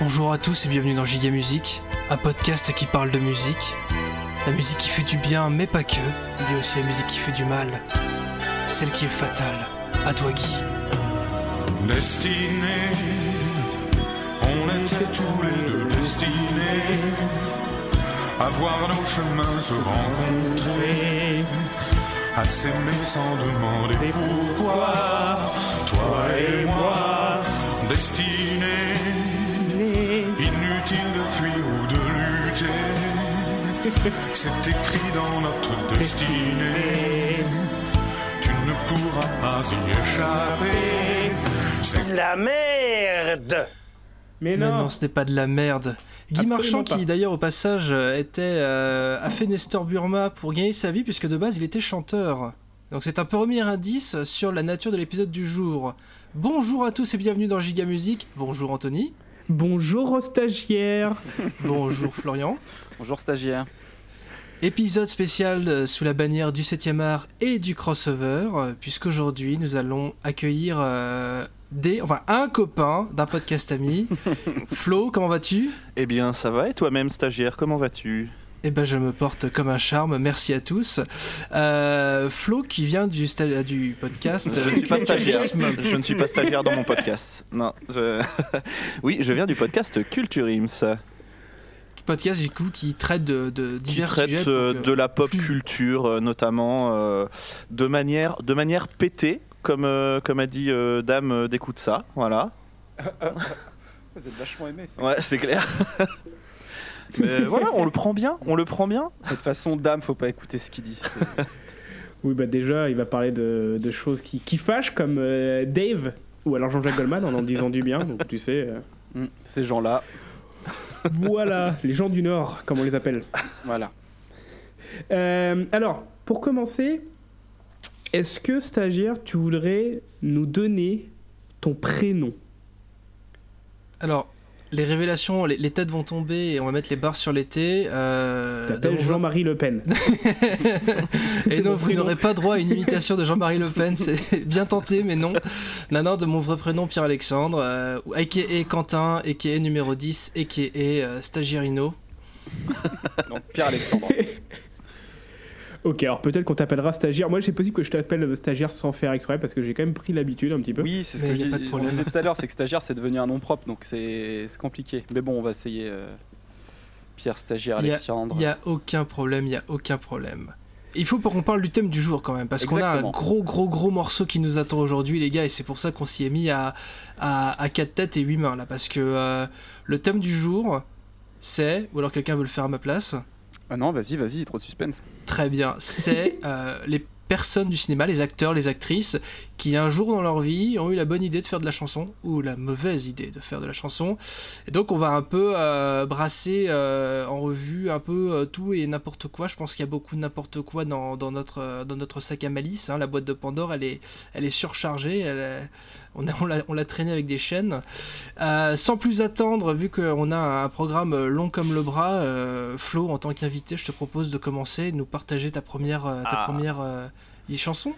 Bonjour à tous et bienvenue dans Giga Musique, un podcast qui parle de musique. La musique qui fait du bien, mais pas que. Il y a aussi la musique qui fait du mal. Celle qui est fatale. À toi, Guy. Destinés, on était tous les deux destinés à voir nos chemins se rencontrer, à s'aimer sans demander pourquoi. Toi et moi, destinés, c'est écrit dans notre destinée. Tu ne pourras pas y échapper. C'est La merde Mais Mais non, non, ce n'est pas de la merde. Guy Absolument Marchand, pas. qui d'ailleurs au passage était euh, a fait Nestor Burma pour gagner sa vie, puisque de base il était chanteur. Donc c'est un premier indice sur la nature de l'épisode du jour. Bonjour à tous et bienvenue dans Giga Musique. Bonjour Anthony. bonjour aux stagiaires. Bonjour Florian. Bonjour stagiaire. Épisode spécial euh, sous la bannière du 7e art et du crossover, euh, puisqu'aujourd'hui nous allons accueillir euh, des, enfin un copain d'un podcast ami. Flo, comment vas-tu? Eh bien ça va et toi-même stagiaire, comment vas-tu? Eh ben je me porte comme un charme, merci à tous. Euh, Flo qui vient du, du podcast. Je ne suis pas stagiaire. Je ne suis pas stagiaire dans mon podcast. Non. je- oui, je viens du podcast Culturims, Podcast du coup qui traite de, de qui divers traite sujets. euh, euh, de la pop plus- culture euh, notamment, euh, de manière de manière pétée, comme euh, comme a dit euh, Dame euh, d'écoute ça, voilà. Vous êtes vachement aimé ça. Ouais, c'est clair. Mais voilà, on le prend bien, on le prend bien. De toute façon, dame, faut pas écouter ce qu'il dit. Oui, bah déjà, il va parler de, de choses qui, qui fâchent, comme euh, Dave, ou alors Jean-Jacques Goldman, en en disant du bien. Donc tu sais, euh, Hmm, Ces gens-là, voilà, les gens du Nord, comme on les appelle. voilà. Euh, alors, pour commencer, est-ce que, stagiaire, tu voudrais nous donner ton prénom? Alors, les révélations, les, les têtes vont tomber et on va mettre les barres sur l'été. Euh, T'appelles donc, Jean-Marie Le Pen. Et non, vous n'aurez pas droit à une imitation de Jean-Marie Le Pen, c'est bien tenté, mais non. Non, non, de mon vrai prénom, Pierre-Alexandre, euh, a.k.a. Quentin, a.k.a. numéro 10, a.k.a. euh, Stagiairino. Donc Pierre-Alexandre. Ok, alors peut-être qu'on t'appellera stagiaire. Moi, c'est possible que je t'appelle stagiaire sans faire exprès, parce que j'ai quand même pris l'habitude un petit peu. Oui, c'est ce Mais que je dis- on disait tout à l'heure, c'est que stagiaire, c'est devenu un nom propre, donc c'est compliqué. Mais bon, on va essayer. euh, Pierre Stagiaire Il y a- Alexandre. Il n'y a aucun problème, il n'y a aucun problème. Il faut qu'on parle du thème du jour quand même, parce qu'on a un gros, gros, gros morceau qui nous attend aujourd'hui, les gars, et c'est pour ça qu'on s'y est mis à, à, à quatre têtes et huit mains, là, parce que euh, le thème du jour, c'est, ou alors quelqu'un veut le faire à ma place, Ah non, vas-y, vas-y, trop de suspense. Très bien. C'est euh, les personnes du cinéma, les acteurs, les actrices, qui un jour dans leur vie ont eu la bonne idée de faire de la chanson, ou la mauvaise idée de faire de la chanson. Et donc on va un peu euh, brasser euh, en revue un peu euh, tout et n'importe quoi. Je pense qu'il y a beaucoup de n'importe quoi dans, dans notre, dans notre sac à malice. hein. La boîte de Pandore, elle est, elle est surchargée. Elle est- on, a, on, l'a, on l'a traînée avec des chaînes. Euh, sans plus attendre, vu qu'on a un programme long comme le bras, euh, Flo, en tant qu'invité, je te propose de commencer, de nous partager ta première, euh, ta Ah. première euh, chanson.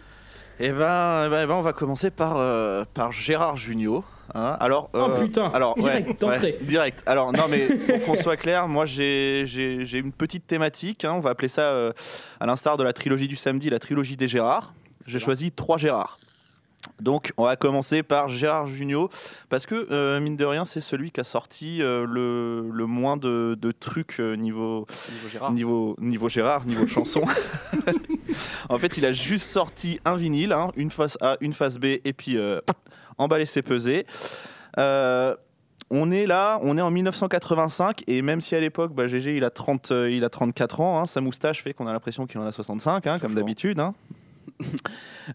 Eh ben, eh ben, eh ben, on va commencer par, euh, par Gérard Jugnot. hein. alors, Oh, putain, alors, direct, ouais, d'entrée. ouais, direct. Alors, non, mais pour qu'on soit clair, moi j'ai j'ai- j'ai une petite thématique. hein, on va appeler ça, euh, à l'instar de la trilogie du samedi, la trilogie des Gérards. J'ai choisi trois Gérards. Donc, on va commencer par Gérard Jugnot, parce que, euh, mine de rien, c'est celui qui a sorti euh, le, le moins de, de trucs euh, niveau, Niveau Gérard. Niveau, niveau Gérard, niveau chanson. en fait, il a juste sorti un vinyle, hein, une face A, une face B, et puis emballé ses pesées. Euh, on est là, on est en 1985, et même si à l'époque, bah, GG il a, 30, il a 34 ans, hein, sa moustache fait qu'on a l'impression qu'il en a 65, hein, comme d'habitude.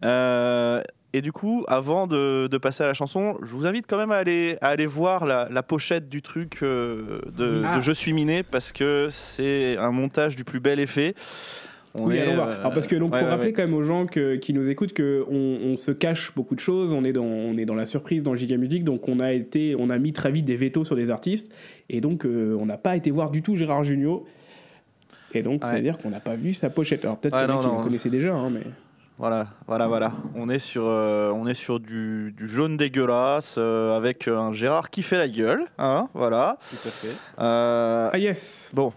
Euh, et du coup, avant de, de passer à la chanson, je vous invite quand même à aller, à aller voir la, la pochette du truc euh, de, Ah. de Je suis miné, parce que c'est un montage du plus bel effet. On oui, est, allons voir. euh, Alors parce que donc ouais, faut ouais, rappeler ouais. quand même aux gens que- qui nous écoutent que on, on se cache beaucoup de choses. On est dans on est dans la surprise dans Giga Music, donc on a été on a mis très vite des vétos sur des artistes et donc euh, on n'a pas été voir du tout Gérard Jugnot. Et donc ça veut dire qu'on n'a pas vu sa pochette. Alors peut-être non. le connaissaient déjà, hein, mais Voilà, voilà, voilà. On est sur, euh, on est sur du, du jaune dégueulasse euh, avec un Gérard qui fait la gueule. Hein, voilà. Tout à fait. Euh, Ah yes Bon.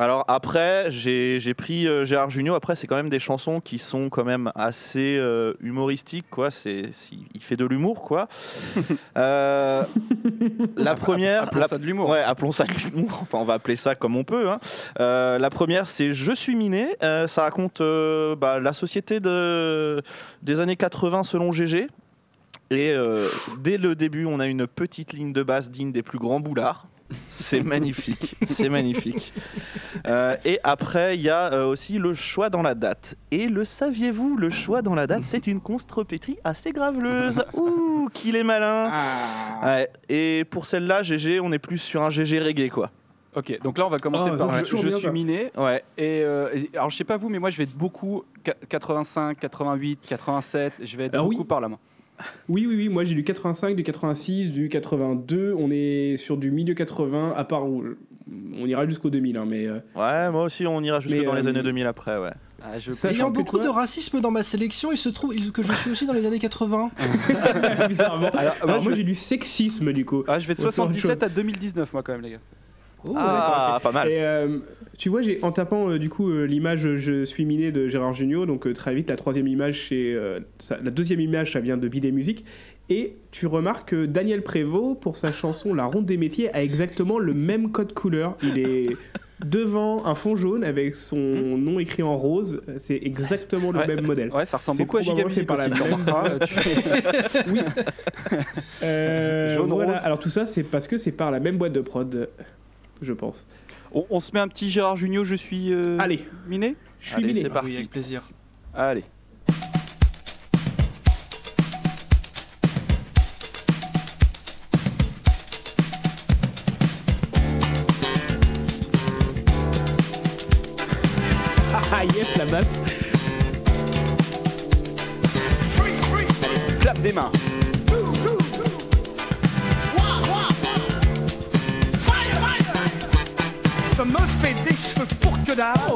Alors après, j'ai pris euh, Gérard Junior. Après, c'est quand même des chansons qui sont quand même assez euh, humoristiques, quoi. C'est, il fait de l'humour, quoi. Euh, la première, Appelons la- ça de l'humour. Ouais, appelons ça de l'humour. Enfin, on va appeler ça comme on peut. hein. La première, c'est Je suis miné. Ça raconte bah, la société de, des années 80 selon GG. Et dès le début, on a une petite ligne de basse digne des plus grands boulards. C'est magnifique, c'est magnifique. Euh, et après, il y a euh, aussi le choix dans la date. Et le saviez-vous, le choix dans la date, c'est une contrepétrie assez graveleuse. Ouh, qu'il est malin. Ah. Ouais, et pour celle-là, GG, on est plus sur un GG reggae, quoi. Ok, donc là on va commencer Oh, par c'est je, je suis miné. Ouais, Et, euh, et- alors je sais pas vous, mais moi je vais être beaucoup qua- 85, 88, 87. Je vais être Alors beaucoup oui. par la main. Oui, oui, oui, moi j'ai du 85, du 86, du 82, on est sur du milieu 80, à part où on ira jusqu'au 2000, hein, mais... euh, ouais, moi aussi, on ira jusque Mais, dans les euh, années 2000 après, ouais. Ah, je Ayant beaucoup toi- de racisme dans ma sélection, il se trouve que je suis aussi dans les années 80. bizarrement. Alors, Alors, moi, moi je- j'ai du sexisme du coup. Ah, je vais de On va faire autre 77 à 2019 moi quand même les gars. Oh, ah, pas mal. Et euh, tu vois, j'ai en tapant euh, du coup euh, l'image Je suis miné de Gérard Jugnot, donc très vite la troisième image, c'est la deuxième image, ça vient de Bidet Musique. Et tu remarques que Daniel Prévost, pour sa chanson La Ronde des Métiers, a exactement le même code couleur. Il est devant un fond jaune avec son nom écrit en rose. C'est exactement le Ouais. même modèle. Ouais, ça ressemble beaucoup à Giga probablement fait Music par la même- Oui. Euh, Jaune, voilà. rose. Alors tout ça, c'est parce que c'est par la même boîte de prod, je pense. on, on se met un petit Gérard Junior, je suis euh, Allez, miné je suis Allez, miné. c'est Ah parti. oui, avec plaisir. Allez. Ah yes, la basse. Clap des mains.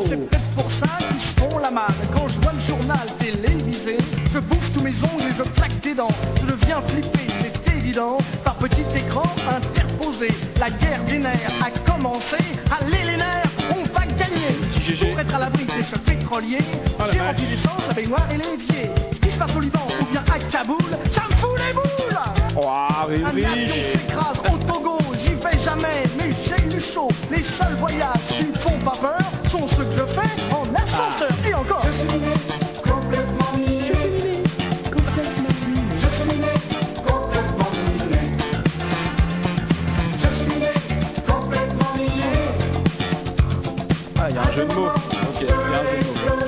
C'est peut-être pour ça qu'ils se font la malle. Quand je vois le journal télévisé, je bouffe tous mes ongles et je claque des dents. Je deviens flippé, c'est évident, par petit écran interposé. La guerre des nerfs a commencé, allez les nerfs, on va gagner. Pour être à l'abri des chocs pétroliers, la j'ai rempli l'essence, la baignoire et l'évier. Si je passe au Liban ou bien à Kaboul, ça me fout les boules Oh, un avion s'écrase au Togo, j'y vais jamais, Les seuls voyages qui me font pas peur sont ceux que je fais en ascenseur. Et encore, je suis miné, complètement miné. Je suis miné, complètement miné. Je suis miné, complètement miné. Ah, il y a un jeu de mots. Ok, il y a un jeu de mots.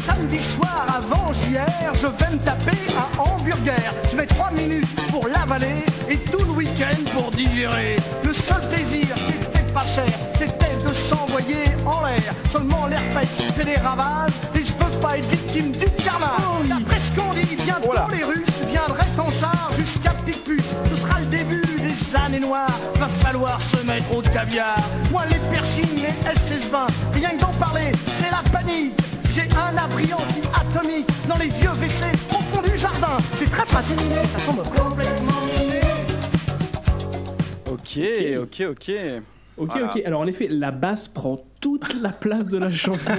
Samedi soir avant JR, je vais me taper un hamburger. Je mets 3 minutes pour l'avaler et tout le week-end pour digérer. Le seul plaisir qui était pas cher, c'était de s'envoyer en l'air. Seulement l'herpès fait des ravages et je peux pas être victime du carnage. D'après ce qu'on dit, bientôt Oh là. les Russes viendraient en char jusqu'à Picpus. Ce sera le début des années noires. Va falloir se mettre au caviar. Moi les piercings, les SS20, rien que d'en parler, c'est la panique. J'ai un abri anti-atomique dans les vieux WC au fond du jardin. C'est très pratique, ça tombe complètement. Ok, ok, ok. Ok, Voilà. ok. Alors en effet, la basse prend toute la place de la chanson.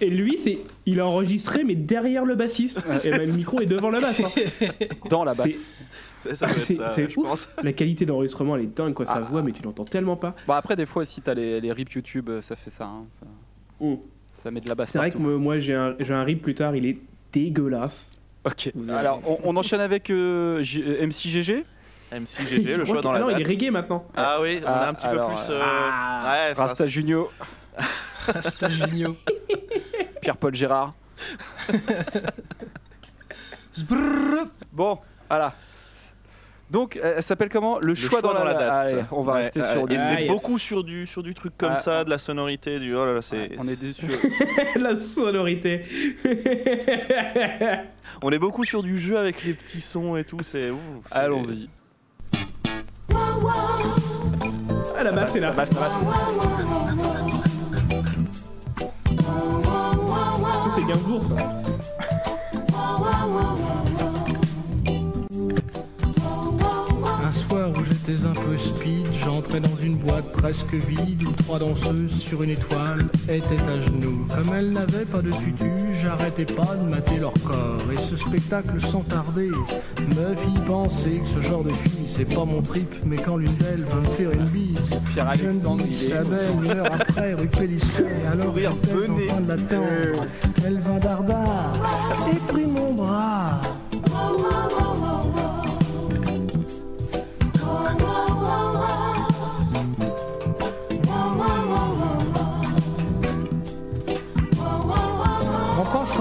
et, et lui, c'est, il a enregistré, mais derrière le bassiste. Et ben, le micro est devant la basse. hein. Dans la basse. C'est- Ça, ça ça, je ouf. pense. La qualité d'enregistrement, elle est dingue, quoi. Sa Ah. voix, mais tu l'entends tellement pas. Bon, après, des fois aussi, t'as les, les rips YouTube, euh, ça fait ça. hein, ça, Mm. ça met de la basse. C'est vrai que moi, j'ai un, j'ai un rip plus tard, il est dégueulasse. Ok. Avez- Alors, on, on enchaîne avec euh, J- euh, MCGG. MCGG, Tu le choix dans ah la non, date. il est reggae maintenant. Ah oui, on Ah, a un petit alors, peu plus. euh, euh, ah, ouais, enfin, Rasta Junio, Rasta Junio. Pierre-Paul Gérard. Bon, voilà. Donc, euh, elle s'appelle comment? Le, le choix, dans, la, date. Allez, on va Ouais, rester ouais, sur Et du. Ah, c'est yes. beaucoup sur du, sur du truc comme Ah, ça, ah. de la sonorité, du. Oh là là, c'est. On est dessus. la sonorité. On est beaucoup sur du jeu avec les petits sons et tout. C'est- Allons-y. Ah, la basse, c'est là. Ça passe, ça passe. c'est Gainsbourg ça. J'étais un peu speed, j'entrais dans une boîte presque vide où trois danseuses sur une étoile étaient à genoux. Comme elles n'avaient pas de tutu, j'arrêtais pas de mater leur corps. Et ce spectacle sans tarder me fit penser que ce genre de fille, c'est pas mon trip, mais quand l'une d'elles va me faire une bise, je me dis est- sa belle une heure après, rue alors j'étais en train de l'attendre. Elle vint dardard et prit mon bras.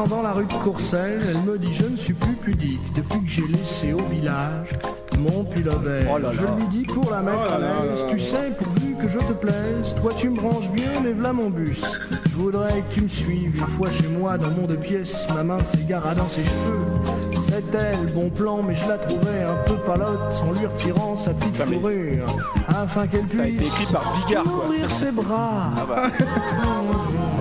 Dans la rue de Courcelles, elle me dit je ne suis plus pudique depuis que j'ai laissé au village mon pullover. Oh là je lui dis pour la mettre Oh là à l'aise, tu sais, pourvu que je te plaise, toi tu me branches bien, mais v'là mon bus. Je voudrais que tu me suives une fois chez moi dans mon deux pièces, ma main s'égara dans ses cheveux. C'était le bon plan, mais je la trouvais un peu palote en lui retirant sa petite fourrure, afin qu'elle Ça a été puisse écrit par Bigard, quoi. ouvrir ses bras. Ah bah,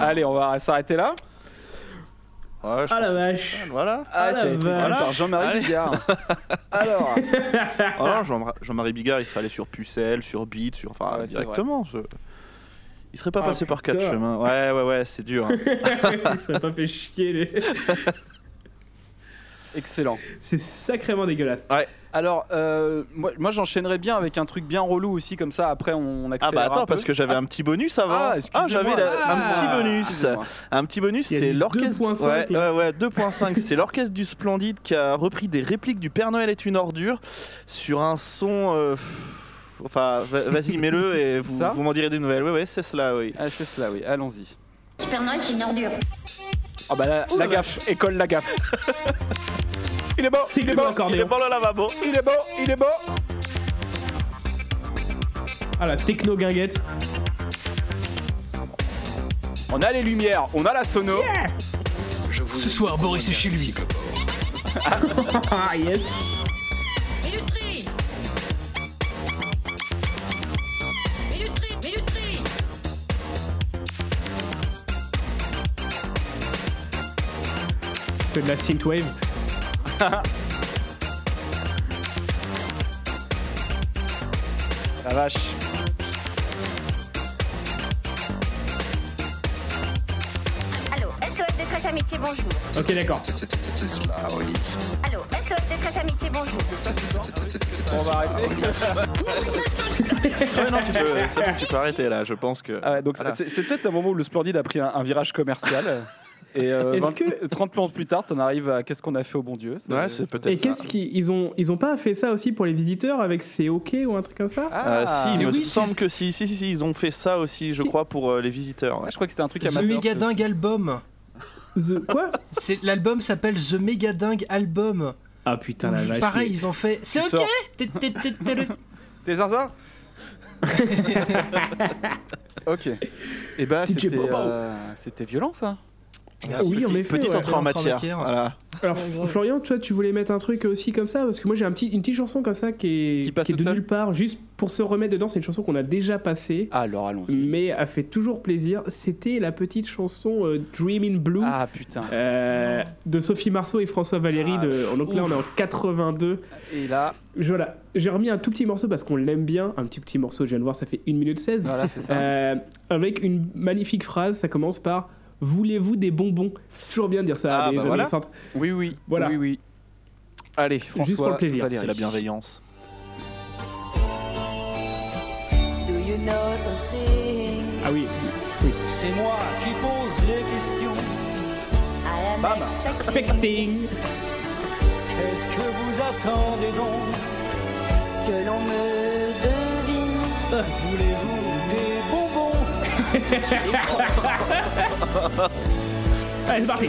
Allez, on va s'arrêter là. ouais, je Ah la vache. Voilà. Ah, la ça a été écrit vache. par Jean-Marie. Bigard. Alors, non, Jean- Jean-Marie Bigard, il serait allé sur Pucelle, sur Beat, sur. Enfin, Ah ouais, directement. je- Il serait pas Ah, passé par quatre chemins. Ouais, ouais, ouais, c'est dur. hein. Il serait pas fait chier. les- excellent. C'est sacrément dégueulasse. Alors, euh, moi, moi j'enchaînerais bien avec un truc bien relou aussi, comme ça après on Ah accélère bah un attends, peu. parce que j'avais un petit bonus avant. Ah, excusez-moi. j'avais la- un Ah, petit bonus. excusez-moi. Un petit bonus, c'est l'orchestre. 2.5, Ouais, ouais, ouais, 2.5. c'est l'orchestre du Splendide qui a repris des répliques du Père Noël est une ordure sur un son. euh, Enfin, va- vas-y, mets-le et vous, vous m'en direz des nouvelles. Ouais, ouais, c'est cela, oui. Ah, c'est cela, oui, allons-y. Père Noël, c'est une ordure. Ah bah la, la gaffe, école la gaffe. il est beau, il est beau, Il est bon le lavabo. il est beau, il est beau. Ah la techno guinguette. On a les lumières, on a la sono. Ce soir, Boris est chez lui. Ah yes. C'est de la synthwave. La vache. Allô, SOS Détresse Amitié, bonjour. Ok d'accord. Allô, SOS Détresse Amitié, bonjour. On va arrêter. Ouais, non, tu peux, c'est bon, tu peux arrêter là, je pense que. Ah ouais, donc Voilà. c'est c'est peut-être un moment où le Splendide a pris un, un virage commercial. Et euh, Est-ce 20 que- 30 plans plus tard, t'en arrives à qu'est-ce qu'on a fait au bon Dieu? Ouais, c'est peut-être Et ça. qu'est-ce qu'ils ils ont ils ont pas fait ça aussi pour les visiteurs avec ces OK ou un truc comme ça? Euh, Ah, si, il me oui, semble c'est- que si, si, si, si, ils ont fait ça aussi, je Si. crois, pour euh, les visiteurs. ouais. Je crois que c'était un truc The amateur. Megadingue Album. The quoi? C'est l'album s'appelle The Megadingue Album. Ah putain la vache. Pareil, ils ont fait. C'est ok. sors. Té- té- té- té- té- T'es zinzin Ok. Et bah DJ c'était Bobo. euh, c'était violent ça. Ah oui, en Petit- effet, Petite ouais. entrée en Entrée en matière. matière. Voilà. Alors. Florian, toi tu voulais mettre un truc aussi comme ça parce que moi j'ai un petit, une petite chanson comme ça qui est, Qui passe est de nulle part juste pour se remettre dedans. C'est une chanson qu'on a déjà passée. Alors allons. Mais a fait toujours plaisir. C'était la petite chanson euh, Dream in Blue Ah putain. euh, de Sophie Marceau et François Valéry. Ah, de, donc là on est en 82. Et là, Je- Voilà, j'ai remis un tout petit morceau parce qu'on l'aime bien. Un petit petit morceau, je viens de voir, ça fait 1 minute 16. voilà c'est ça. Euh, avec une magnifique phrase, ça commence par Voulez-vous des bonbons? C'est toujours bien de dire ça Ah, à des bah voilà. adolescentes. Oui oui. voilà. Oui oui. Allez François. Juste pour le plaisir. C'est la bienveillance. Do you know something? Ah oui, C'est moi qui pose les questions. I am Bam. expecting Specting Qu'est-ce que vous attendez donc? Que l'on me devine. Voulez-vous des bonbons? Allez, c'est parti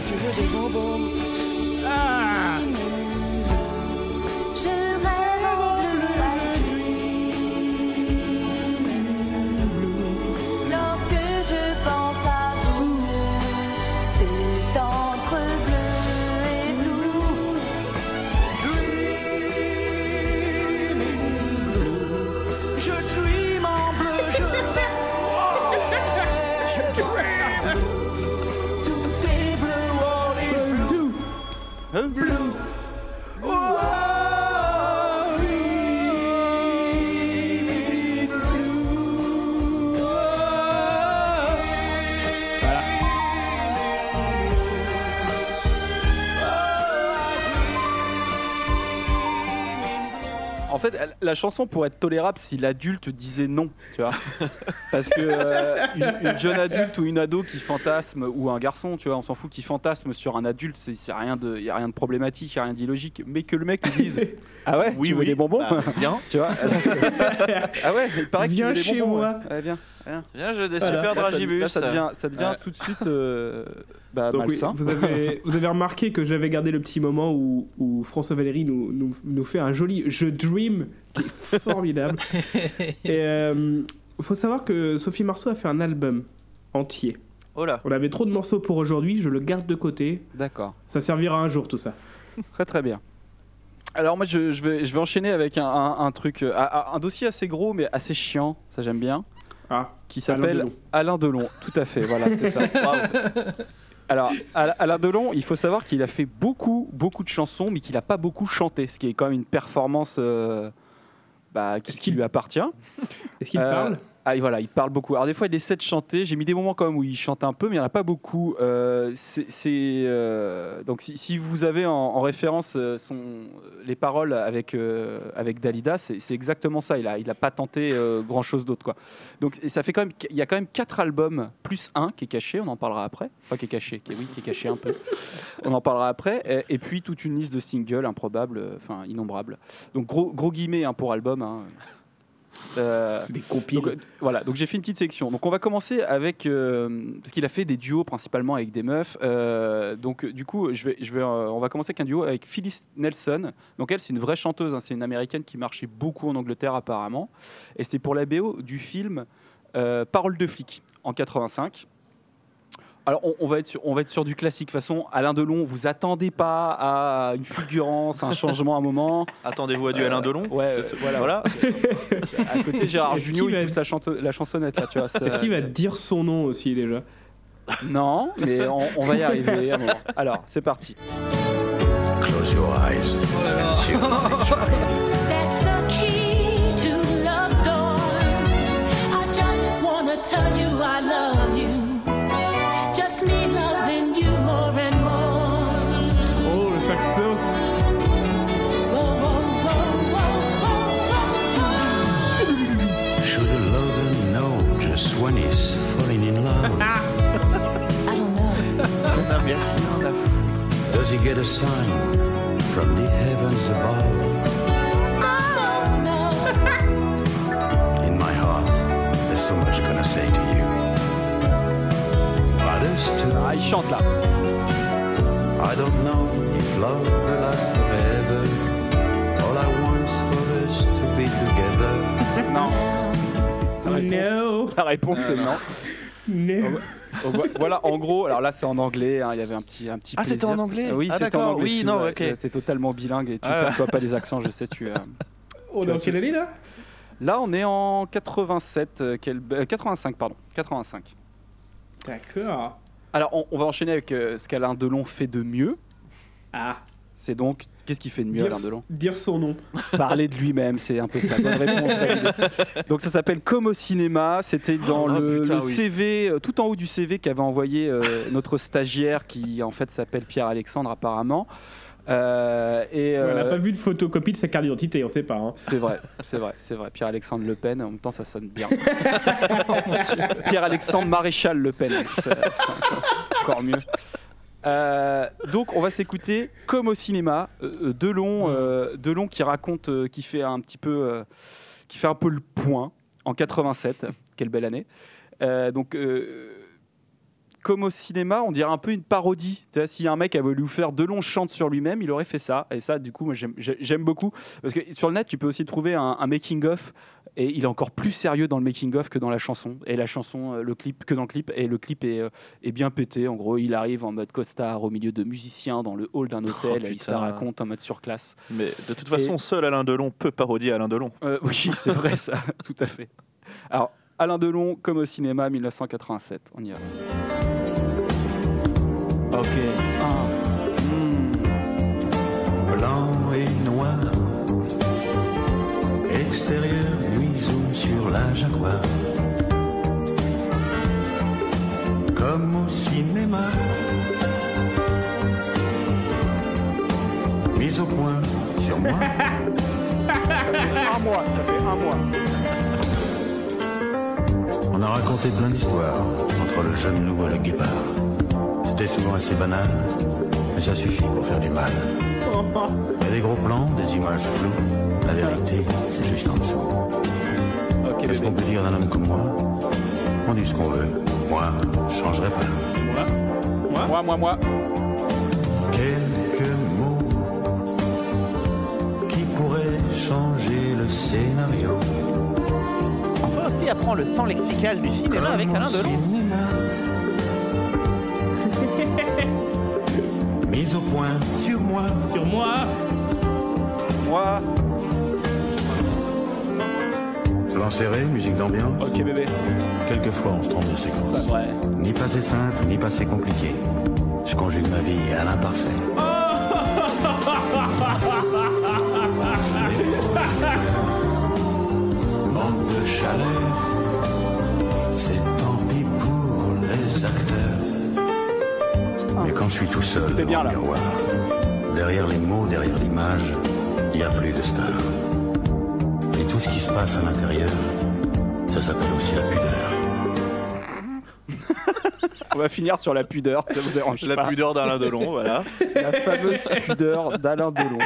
fait, la chanson pourrait être tolérable si l'adulte disait non, tu vois. Parce que euh, une, une jeune adulte ou une ado qui fantasme, ou un garçon, tu vois, on s'en fout, qui fantasme sur un adulte, c'est c'est rien de, y a rien de problématique, y a rien d'illogique. Mais que le mec lui dise, ah ouais, Oui, tu veux oui, des bonbons, bah, viens. tu vois. ah ouais, il paraît que Viens tu veux des chez bonbons. moi. Ouais, Ouais, viens. Viens, j'ai des Voilà. super Là, ça, dragibus. là, ça devient, ça devient Ouais. tout de suite euh, bah, Donc oui, vous, avez, vous avez remarqué que j'avais gardé le petit moment où, où François Valéry nous, nous, nous fait un joli Je Dream qui est formidable. Et il faut savoir que Sophie Marceau a fait un album entier. Oh là. On avait trop de morceaux pour aujourd'hui, je le garde de côté. D'accord. Ça servira un jour tout ça. Très très bien. Alors moi je, je vais, je vais enchaîner avec un, un- un truc, euh, un, un dossier assez gros mais assez chiant, ça j'aime bien, Ah, qui Alain s'appelle Delon. Alain Delon. Tout à fait, voilà, c'est ça. Bravo. Alors Al- Alain Delon, il faut savoir qu'il a fait beaucoup beaucoup de chansons mais qu'il n'a pas beaucoup chanté, ce qui est quand même une performance euh, bah, qui, lui appartient. est-ce qu'il Euh, parle? Ah, voilà, il parle beaucoup. Alors, des fois, il essaie de chanter. J'ai mis des moments quand même où il chante un peu, mais il n'y en a pas beaucoup. Euh, c'est, euh, donc, si, vous avez en, en référence euh, les paroles avec, avec Dalida, c'est, exactement ça. Il n'a il a pas tenté grand-chose d'autre. Quoi. Donc, ça fait quand même, il y a quand même quatre albums, plus un qui est caché, on en parlera après. Enfin, qui est caché, qui est, oui, qui est caché un peu. On en parlera après. Et, puis, toute une liste de singles improbables, enfin, innombrables. Donc, gros, gros guillemets hein, pour album. hein. Euh, C'est des compiles. donc, euh, voilà, donc j'ai fait une petite section. Donc on va commencer avec euh, parce qu'il a fait des duos principalement avec des meufs. Euh, donc du coup, je vais, je vais, euh, on va commencer avec un duo avec Phyllis Nelson. Donc elle, c'est une vraie chanteuse. hein, c'est une américaine qui marchait beaucoup en Angleterre apparemment. Et c'est pour la BO du film Parole de flic en 85. Alors, on, on va être sur, on va être sur du classique. De toute façon, Alain Delon, vous attendez pas à une fulgurance, un changement à un moment. Attendez-vous à du Alain Delon Ouais, euh, voilà. Voilà. À côté, Gérard qu'il il va- pousse la, chansonnette là, tu vois. Est-ce qu'il va dire son nom aussi déjà? Non, mais on, on va y arriver. à un moment. Alors, c'est parti. Close your eyes. Know just when falling in love? I don't know. On a bien rien à foutre. Does he get a sign from the heavens above? Oh, no. In my heart, there's so much gonna say to you. Others too. Ah, il chante là. I don't know if love will last forever. All I want's for us to be together. Non. La réponse, No la réponse, c'est non. No vo- voilà, en gros, alors là, c'est en anglais. hein, Il y avait un petit, un petit. Ah, c'était en anglais Euh, Oui, Ah, c'était en d'accord, anglais. oui, tu non, ok. euh, T'es totalement bilingue et tu ne Ah perçois pas les accents. Je sais, tu. euh, On Tu est en quelle année là? Là, on est en 87, euh, quel- euh, 85, pardon, 85. D'accord. Alors, on, on va enchaîner avec euh, ce qu'Alain Delon fait de mieux. Ah, C'est donc, qu'est-ce qu'il fait de mieux, dire, Alain Delon dire son nom. Parler de lui-même, c'est un peu ça. Bonne réponse. Donc ça s'appelle Comme au cinéma. C'était dans Oh, le, putain, le oui. CV, euh, tout en haut du CV qu'avait envoyé euh, notre stagiaire qui en fait s'appelle Pierre Alexandre apparemment. Euh, et On n'a euh, pas vu de photocopie de sa carte d'identité, on sait pas. Hein. c'est vrai, c'est vrai, c'est vrai. Pierre Alexandre Le Pen. En même temps, ça sonne bien. Pierre Alexandre Maréchal Le Pen. C'est encore mieux. Euh, donc on va s'écouter comme au cinéma euh, euh, Delon, Delon qui raconte, qui fait un petit peu, qui fait un peu le point en 87. Quelle belle année. Donc comme au cinéma, on dirait un peu une parodie. Si un mec avait voulu faire Delon chante sur lui-même, il aurait fait ça. Et ça, du coup, j'aime beaucoup parce que sur le net, tu peux aussi trouver un, un making of et il est encore plus sérieux dans le making of que dans la chanson. Et la chanson euh, le clip que dans le clip. Et le clip euh, est, bien pété. En gros il arrive en mode costard au milieu de musiciens dans le hall d'un oh, hôtel. Oh, il se la raconte en mode surclasse. Mais de toute façon seul Alain Delon peut parodier Alain Delon. Euh, oui c'est vrai ça. Tout à fait. Alors Alain Delon comme au cinéma 1987 on y va. Ok. Ah. Blanc et noir. Extérieur. Hmm. à quoi Comme au cinéma. Mise au point sur moi. Un mois, ça fait un mois. On a raconté plein d'histoires entre le jeune loup et le guépard. C'était souvent assez banal, mais ça suffit pour faire du mal. Il y a des gros plans, des images floues. La vérité, c'est juste en dessous. Ok, Qu'est-ce qu'on peut dire d'un homme comme moi On dit ce qu'on veut. Moi, je changerai pas. Moi Moi Moi, moi, moi. Quelques mots qui pourraient changer le scénario. On peut aussi apprendre le temps lexical du cinéma Comme avec Alain Delon. Mise au point sur moi. Sur moi Moi, Plan serré, musique d'ambiance. Ok, bébé. Quelquefois, on se trompe de séquence. Ouais. Ni pas c'est simple, ni pas c'est compliqué. Je conjugue ma vie à l'imparfait. Manque de chaleur, c'est tant pis pour les acteurs. Mais quand je suis tout seul le là. miroir, derrière les mots, derrière l'image, il n'y a plus de star. Et tout ce qui se passe à l'intérieur, ça s'appelle aussi la pudeur. On va finir sur la pudeur, ça vous dérange la pas. pudeur d'Alain Delon, voilà. La fameuse pudeur d'Alain Delon.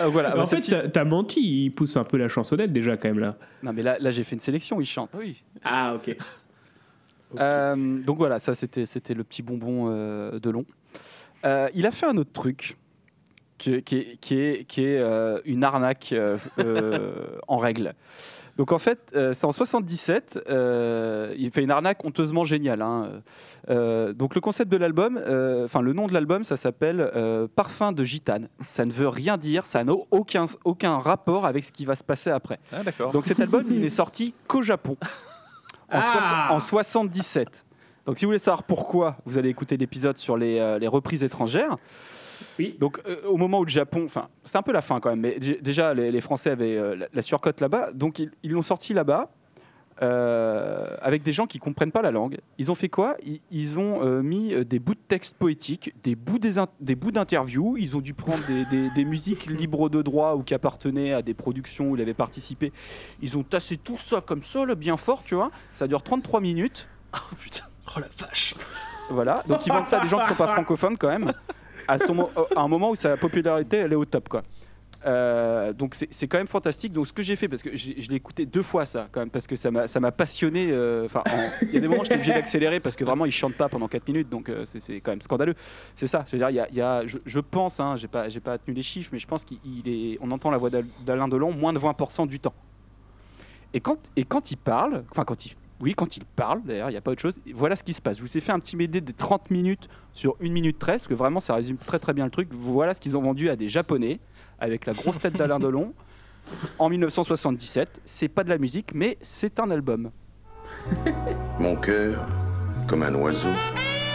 Euh, voilà, bah, En fait, t'as- menti, il pousse un peu la chansonnette déjà quand même là. non mais là, là j'ai fait une sélection, il chante. Oui. Ah ok. Euh, donc voilà, ça c'était c'était le petit bonbon euh, de long. Euh, il a fait un autre truc qui, qui est, qui est, qui est, euh, une arnaque euh, euh, en règle. Donc en fait, euh, c'est en 77, euh, il fait une arnaque honteusement géniale. hein. Donc le concept de l'album, enfin le nom de l'album, ça s'appelle Parfum de gitane. Ça ne veut rien dire, ça n'a aucun, aucun rapport avec ce qui va se passer après. Ah. Donc cet album, il n'est sorti qu'au Japon en, Ah. soix- en 77. Donc si vous voulez savoir pourquoi, vous allez écouter l'épisode sur les, les reprises étrangères. Oui. Donc euh, au moment où le Japon, enfin c'est un peu la fin quand même, mais dé- déjà les, les Français avaient euh, la, la surcote là-bas, donc ils l'ont sorti là-bas. euh, avec des gens qui comprennent pas la langue. Ils ont fait quoi? Ils, ils ont euh, mis des bouts de texte poétiques, des bouts d'interviews. Ils ont dû prendre des, des- des musiques libres de droit ou qui appartenaient à des productions où il avait participé. Ils ont tassé tout ça comme ça, là, bien fort, tu vois. Ça dure 33 minutes. Oh la vache. Voilà. Donc ils vendent ça à des gens qui sont pas francophones quand même. À, son mo- à un moment où sa popularité elle est au top quoi. Euh, donc c'est quand même fantastique. Donc ce que j'ai fait, parce que je l'ai écouté deux fois ça quand même, parce que ça m'a ça m'a passionné. euh, Enfin, en- il y a des moments où j'étais obligé d'accélérer parce que vraiment ils chantent pas pendant 4 minutes, donc euh, c'est quand même scandaleux. C'est ça. Je veux dire, il y a, il y a- je, je pense, hein, j'ai pas j'ai pas tenu les chiffres, mais je pense qu'il est, on entend la voix d'Al- d'Alain Delon moins de 20% du temps. Et quand et quand il parle, enfin quand il oui, quand il parle, d'ailleurs, il n'y a pas autre chose. Voilà ce qui se passe. Je vous ai fait un petit médé des 30 minutes sur 1 minute 13, parce que vraiment, ça résume très très bien le truc. Voilà ce qu'ils ont vendu à des Japonais, avec la grosse tête d'Alain Delon, en 1977. C'est pas de la musique, mais c'est un album. Mon cœur, comme un oiseau,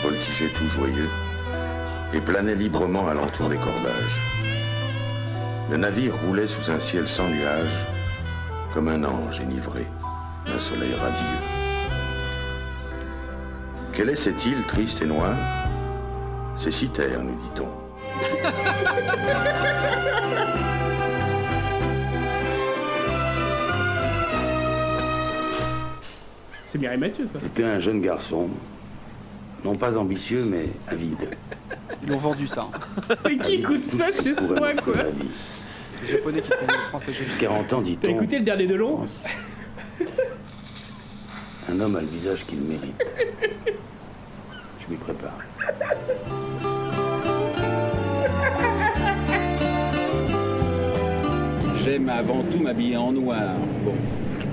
voltigeait tout joyeux et planait librement alentour des cordages. Le navire roulait sous un ciel sans nuages, comme un ange enivré d'un soleil radieux. Quelle est cette île triste et noire? C'est Citerre, nous dit-on. C'est Mireille Mathieu ça. C'était un jeune garçon, non pas ambitieux, mais avide. Ils l'ont vendu ça. hein. Mais qui écoute ça chez soi quoi. Les Japonais qui trouvaient le français génial. 40 ans, T'as dit-on. écouté le dernier de long Un homme a le visage qu'il mérite. Je m'y prépare. J'aime avant tout m'habiller en noir. Bon,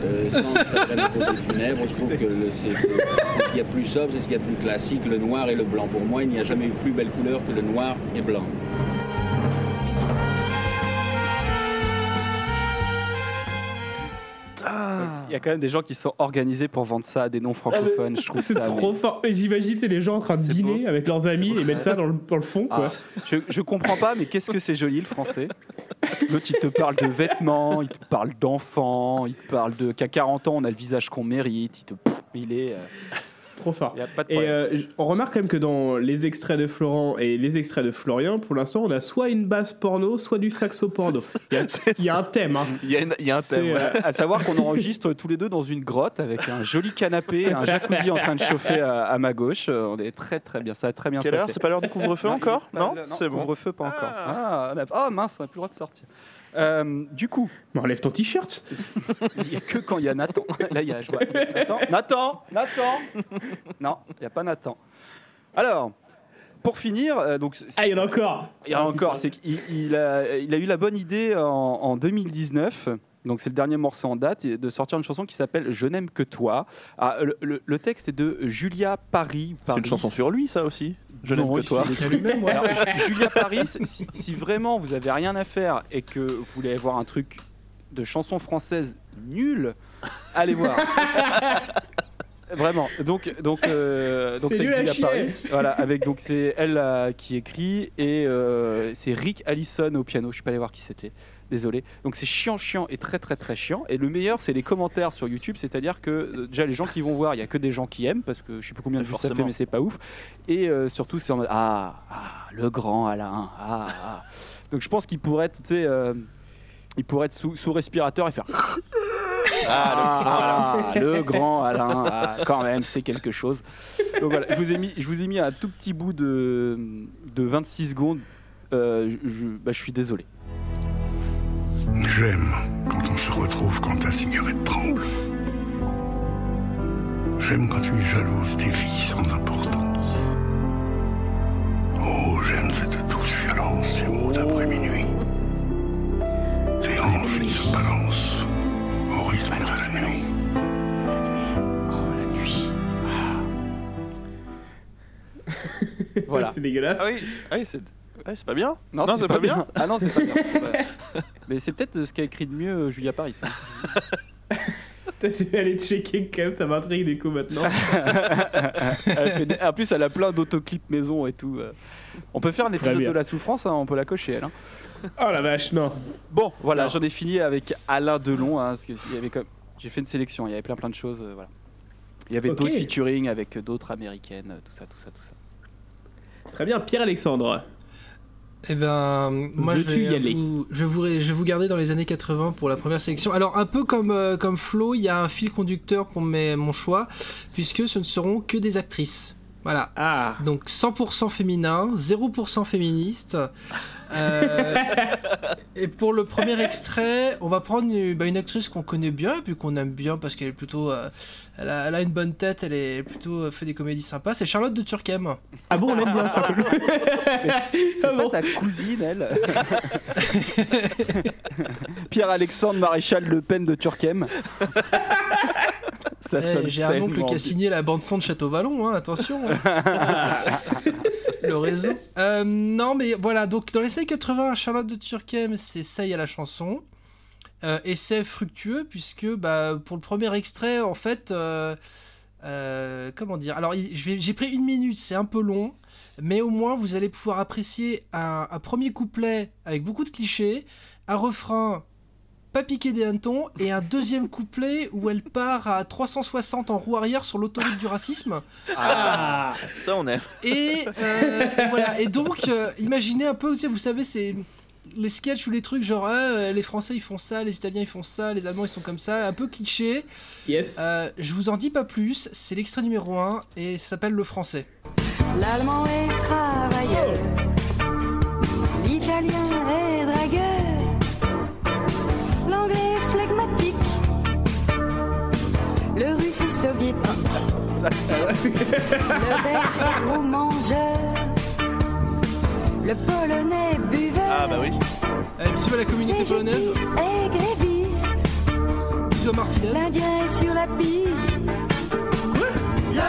euh, sans faire la funèbres, je trouve que c'est ce qu'il y a de plus sobre, c'est ce qu'il y a de plus classique, le noir et le blanc. Pour moi, il n'y a jamais eu plus belle couleur que le noir et blanc. Y a quand même des gens qui sont organisés pour vendre ça à des non-francophones. je trouve C'est ça. trop mais- fort. J'imagine c'est les gens en train de dîner beau. avec leurs amis et mettre ça dans le, dans le fond quoi. Ah, je, je comprends pas, mais qu'est-ce que c'est joli le français L'autre, il te parle de vêtements, il te parle d'enfants, il te parle de qu'à 40 ans, on a le visage qu'on mérite. Il, te... il est. euh, Trop fort. il y a pas de Et euh, on remarque quand même que dans les extraits de Florent et les extraits de Florian, pour l'instant, on a soit une basse porno, soit du saxo porno. Il y a, il y a un thème. Hein. Il y a, y un thème. ouais. euh, À savoir qu'on enregistre tous les deux dans une grotte avec un joli canapé, un jacuzzi en train de chauffer à, à ma gauche. Euh, On est très très bien, ça a très bien Quelle se heure. C'est pas l'heure du couvre-feu Non, encore Non, pas- c'est bon. Couvre-feu pas encore. Ah, on a- oh mince, on n'a plus le droit de sortir. Euh, du coup, Mais enlève ton t-shirt. il n'y a que quand il y a Nathan. Là, il y a, je vois. Nathan, Nathan, Nathan. Non, il n'y a pas Nathan. Alors, pour finir, euh, donc Ah, il y en a encore. il y en a encore, c'est qu'il il a, il a eu la bonne idée en, en 2019. Donc c'est le dernier morceau en date de sortir une chanson qui s'appelle Je n'aime que toi. Ah, le, le- le texte est de Julia Paris. C'est une chanson sur lui, ça aussi? Je n'aime que toi. ouais. Alors, Julia Paris, si, si vraiment vous avez rien à faire et que vous voulez voir un truc de chanson française nul, allez voir. Vraiment. Donc, donc, euh, donc C'est Julia. Paris. Voilà, avec donc c'est elle euh, qui écrit et euh, c'est Rick Allison au piano. Je suis pas allé voir qui c'était. Désolé. Donc c'est chiant, chiant et très très très chiant. Et le meilleur, c'est les commentaires sur YouTube. C'est-à-dire que euh, déjà les gens qui vont voir, il y a que des gens qui aiment parce que je sais plus combien de vues ça fait, Forcément. mais c'est pas ouf. Et euh, surtout, c'est en mode ah, ah, le grand Alain. Ah, ah. Donc je pense qu'il pourrait être, tu sais, euh, il pourrait être sous, sous respirateur et faire. Ah, le grand Alain. Ah, quand même, c'est quelque chose. Donc voilà, je vous ai mis, je vous ai mis un tout petit bout de, de 26 secondes. Euh, je, je- bah, je suis désolé. J'aime quand on se retrouve quand ta cigarette tremble. J'aime quand tu es jalouse des filles sans importance. Oh, j'aime cette douce violence, ces mots d'après-minuit. Ces hanches qui se balancent au rythme de la nuit. Voilà. C'est dégueulasse. Ah oui, ah oui, c'est c'est pas bien. Non, Non, c'est pas bien. Ah non, c'est pas bien. pas- Mais c'est peut-être euh, ce qu'a écrit de mieux euh, Julia Paris. hein. Je vais aller checker quand même, ça m'intrigue du coup maintenant. Des- En plus, elle a plein d'autoclips maison et tout. euh. On peut faire un épisode de la souffrance, hein, on peut la cocher elle. hein. Oh la vache, non. Bon, voilà, j'en ai fini avec Alain Delon. hein, parce que il y avait comme... J'ai fait une sélection, il y avait plein plein de choses. euh, voilà. Il y avait d'autres featuring avec d'autres américaines, tout ça, tout ça, tout ça. Très bien, Pierre-Alexandre. Eh ben, moi je vais, y aller vous, je, vous, je vais vous garder dans les années 80 pour la première sélection. Alors, un peu comme, euh, comme Flo, il y a un fil conducteur pour mes, mon choix, puisque ce ne seront que des actrices. Voilà. Ah. Donc 100% féminin, 0% féministe. Euh, et pour le premier extrait, on va prendre une, bah, une actrice qu'on connaît bien, et puis qu'on aime bien parce qu'elle est plutôt, euh, elle, a, elle a une bonne tête, elle est plutôt euh, fait des comédies sympas. C'est Charlotte de Turckheim. Ah bon, on aime bien ça. C'est Ah pas bon. ta cousine, elle Pierre-Alexandre Maréchal Le Pen de Turckheim. Ça Eh, J'ai un oncle qui a signé la bande son de Château Vallon, hein, attention. le réseau. Euh, non, mais voilà, donc dans les années 80, Charlotte de Turckheim, c'est ça, y a la chanson. Euh, et c'est fructueux, puisque bah, pour le premier extrait, en fait, euh, euh, comment dire Alors, j'ai pris une minute, c'est un peu long, mais au moins vous allez pouvoir apprécier un premier couplet avec beaucoup de clichés, un refrain pas piqué des hannetons et un deuxième couplet où elle part à 360 en roue arrière sur l'autoroute du racisme. Ah. Ça, on aime. Et, euh, et voilà. Et donc, euh, imaginez un peu, vous savez, c'est les sketchs ou les trucs genre ah, euh, les Français ils font ça, les Italiens ils font ça, les Allemands ils sont comme ça, un peu cliché. Yes. Euh, je vous en dis pas plus. C'est l'extrait numéro 1 et ça s'appelle le français. L'allemand est travailleur, l'italien est dragueur, l'anglais flegmatique, le russe est soviétique, le belge est gros mangeur, le polonais buveur, Ah bah oui. Eh, bisous à la communauté polonaise. et gréviste, Bisous à Martinez. l'indien est sur la piste. Le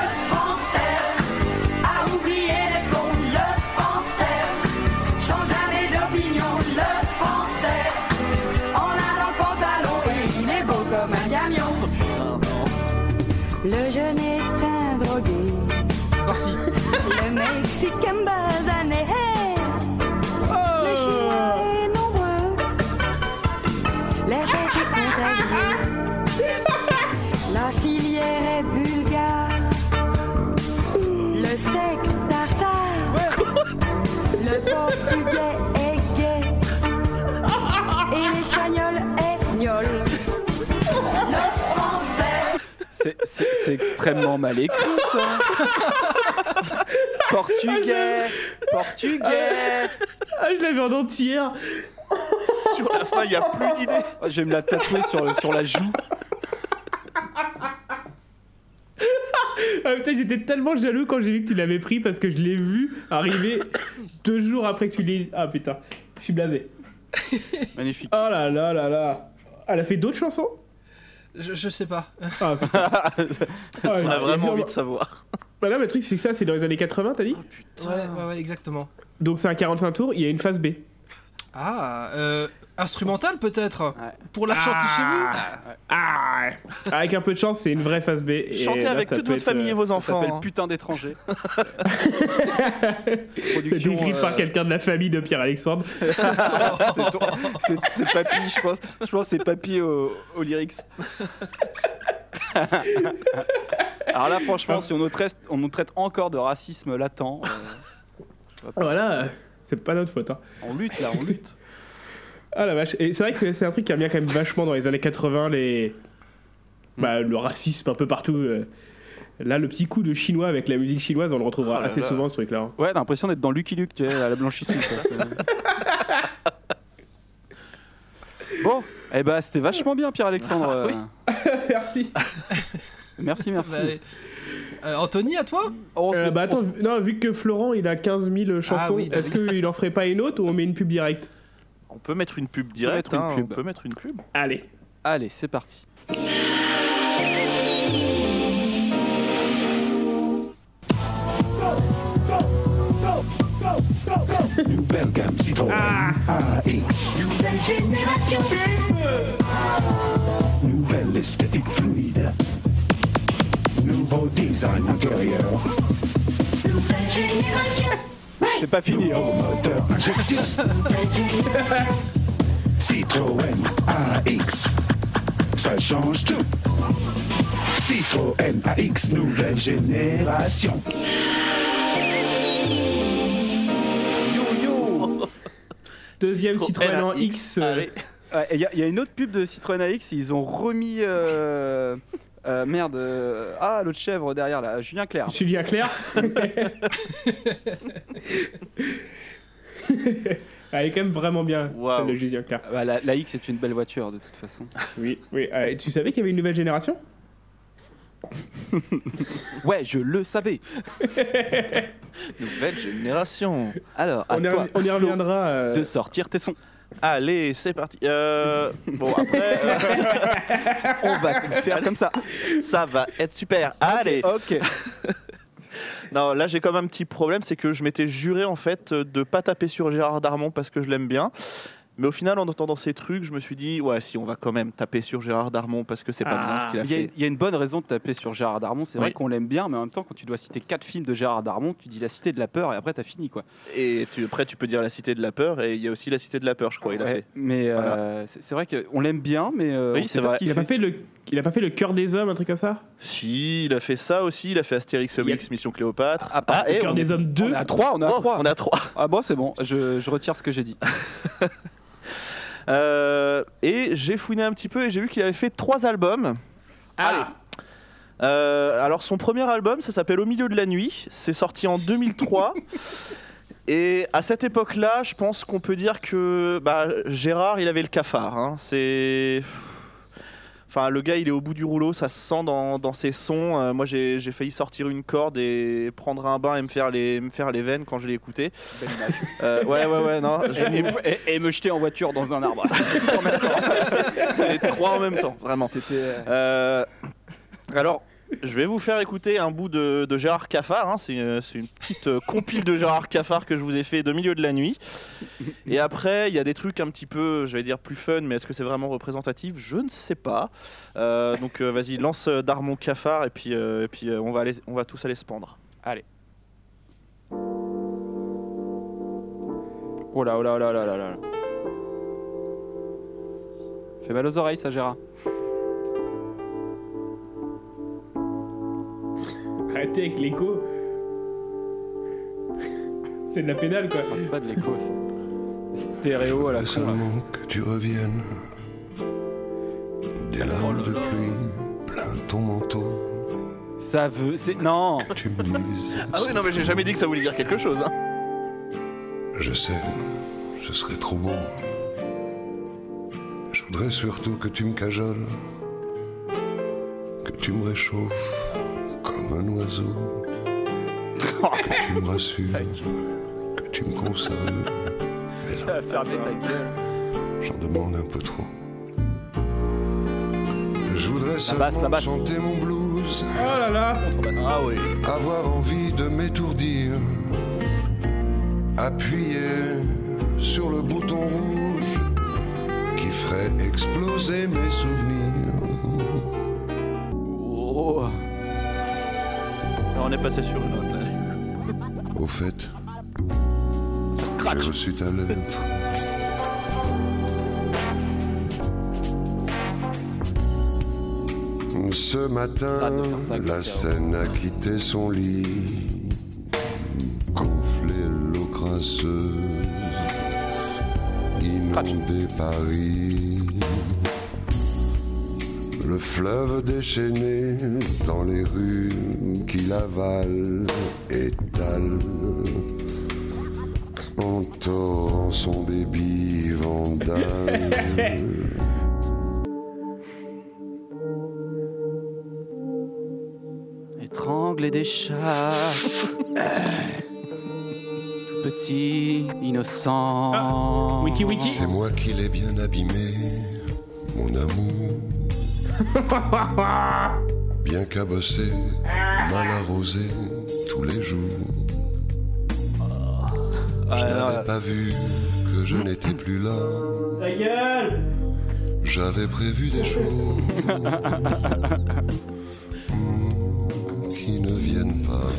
C'est- extrêmement mal écrit ça. Portugais, portugais. Ah, je l'avais en entière. Sur la fin, il n'y a plus d'idées. Oh, je vais me la sur, le- sur la joue. Ah, putain, j'étais tellement jaloux quand j'ai vu que tu l'avais pris parce que je l'ai vu arriver deux jours après que tu l'aies. Ah putain, je suis blasé. Magnifique. Oh là là là là. Elle a fait d'autres chansons? Je, je sais pas. Ah putain. Parce Ah, qu'on il a vraiment envie de savoir. Bah là, le truc, c'est que ça, c'est dans les années 80, t'as dit Ouais, ouais, ouais, exactement. Donc c'est un 45 tours, il y a une phase B. Ah, euh, instrumental peut-être Pour la chanter chez vous Ah Avec un peu de chance, c'est une vraie phase B. Chantez avec ça toute votre être, famille et euh, vos Ça enfants. s'appelle hein. putain d'étranger. C'est Production, écrit par euh, quelqu'un de la famille de Pierre-Alexandre. c'est ton- c'est- c'est papy, je pense. Je pense que c'est papy au, au lyrics. Alors là, franchement, si on nous traite, on nous traite encore de racisme latent, euh, Voilà, c'est pas notre faute. Hein. on lutte là, on lutte. Ah la vache. Et c'est vrai que c'est un truc qui a bien quand même vachement dans les années 80, les... bah, le racisme un peu partout. euh. Là, le petit coup de chinois avec la musique chinoise, on le retrouvera Oh là assez là. souvent, ce truc-là. hein. Ouais, t'as l'impression d'être dans Lucky Luke, tu sais, à la blanchisserie. quoi. bon, eh ben, c'était vachement bien, Pierre-Alexandre. euh. Merci. Merci, merci. Bah, euh, Anthony, à toi? On se Euh, bah attends, vu- non, vu que Florent il a 15 000 chansons, Ah oui, bah est-ce oui. qu'il en ferait pas une autre ou on met une pub directe? On peut mettre une pub directe. hein. On peut mettre une pub. Allez. Allez, c'est parti. Nouvelle gamme Citroën AX. Nouvelle génération. Nouvelle esthétique fluide. Nouveau design intérieur. Nouvelle génération. C'est pas fini. hein. Moteur injection. Citroën AX. Ça change tout. Citroën AX, nouvelle génération. Yo yo Deuxième Citroën en AX, X. euh. Il y, a- y a une autre pub de Citroën AX, ils ont remis. euh, euh, merde. euh, ah, l'autre chèvre derrière là, Julien Clerc. Julien Clerc. Elle est quand même vraiment bien, Waouh. celle de Julien Clerc. Bah, la, la X est une belle voiture de toute façon. Oui, oui. Euh, tu savais qu'il y avait une nouvelle génération? Ouais, je le savais. Nouvelle génération. Alors, à on, y toi, rev- on y Flo, reviendra. euh, de sortir tes sons. Allez, c'est parti. Euh, bon, après, euh, On va tout faire comme ça. ça va être super. Allez. Ok. Non, là j'ai comme un petit problème, c'est que je m'étais juré en fait de pas taper sur Gérard Darmon parce que je l'aime bien. Mais au final, en entendant ces trucs, je me suis dit, ouais, si on va quand même taper sur Gérard Darmon parce que c'est pas bien ce qu'il a Il y, a- fait. il y a une bonne raison de taper sur Gérard Darmon. C'est vrai qu'on l'aime bien, mais en même temps, quand tu dois citer quatre films de Gérard Darmon, tu dis la cité de la peur et après t'as fini quoi. Et tu, après, tu peux dire la cité de la peur, et il y a aussi la cité de la peur, je crois, il a fait. Mais euh, Voilà. c'est c'est vrai qu'on l'aime bien, mais euh, Oui, c'est vrai. ce qu'il Il a pas fait. le, il a pas fait le cœur des hommes, un truc comme ça? Si, il a fait ça aussi, il a fait Astérix Obélix, Mission Cléopâtre. Ah, pardon, et Le cœur on- des hommes 2 On à 3, on est à Oh, 3. on à 3. Ah bon, c'est bon, je, je retire ce que j'ai dit. Euh, et j'ai fouiné un petit peu et j'ai vu qu'il avait fait trois albums. Ah Euh, alors son premier album, ça s'appelle Au milieu de la nuit. C'est sorti en 2003. Et à cette époque-là, je pense qu'on peut dire que bah, Gérard, il avait le cafard. hein. C'est, enfin, le gars, il est au bout du rouleau. Ça se sent dans, dans ses sons. Euh, moi, j'ai failli sortir une corde et prendre un bain et me faire les, me faire les veines quand je l'ai écouté. Belle image. Euh, ouais, ouais, ouais, non. et, et- et me jeter en voiture dans un arbre. les trois en même temps, vraiment. C'était. Euh, alors, je vais vous faire écouter un bout de, Gérard Cafard. hein. C'est euh, c'est une petite euh, compile de Gérard Cafard que je vous ai fait de milieu de la nuit. Et après, il y a des trucs un petit peu, je vais dire plus fun, mais est-ce que c'est vraiment représentatif? Je ne sais pas. Euh, donc, vas-y, lance Darmon Cafard et puis, on, va on va tous aller se pendre. Allez. Oh là, oh là, oh là, oh là, là, là. Fait mal aux oreilles, ça, Gérard. Arrêtez avec l'écho. C'est de la pédale quoi. C'est pas de l'écho, c'est stéréo à la con. là. que tu reviennes. Des larmes de pluie plein ton manteau. Ça veut. C'est. Non Tu me dises. Ah oui, non, mais j'ai jamais dit que ça voulait dire quelque chose. Hein. Je sais, ce serait trop beau. Je voudrais surtout que tu me cajoles, que tu me réchauffes comme un oiseau, que tu me rassures, que tu me consoles. Mais là, Ça va fermer ta gueule. j'en demande un peu trop. Je voudrais seulement basse. chanter mon blues, Oh là là Ah oui. avoir envie de m'étourdir, appuyer sur le bouton rouge qui ferait exploser mes souvenirs. On est passé sur une autre là. Au fait, j'ai reçu ta lettre. Ce matin, ça, la scène a quitté son lit, gonflé l'eau crasseuse, inondé Paris. Le fleuve déchaîné dans les rues qui l'avalent étale en torrent son débit vandale. Étrangler des chats. Tout petit, innocent. Ah, Wiki wiki. C'est moi qui l'ai bien abîmé, mon amour. Bien cabossé, mal arrosé tous les jours. Je n'avais pas vu que je n'étais plus là. Ta gueule J'avais prévu des choses qui ne viennent pas.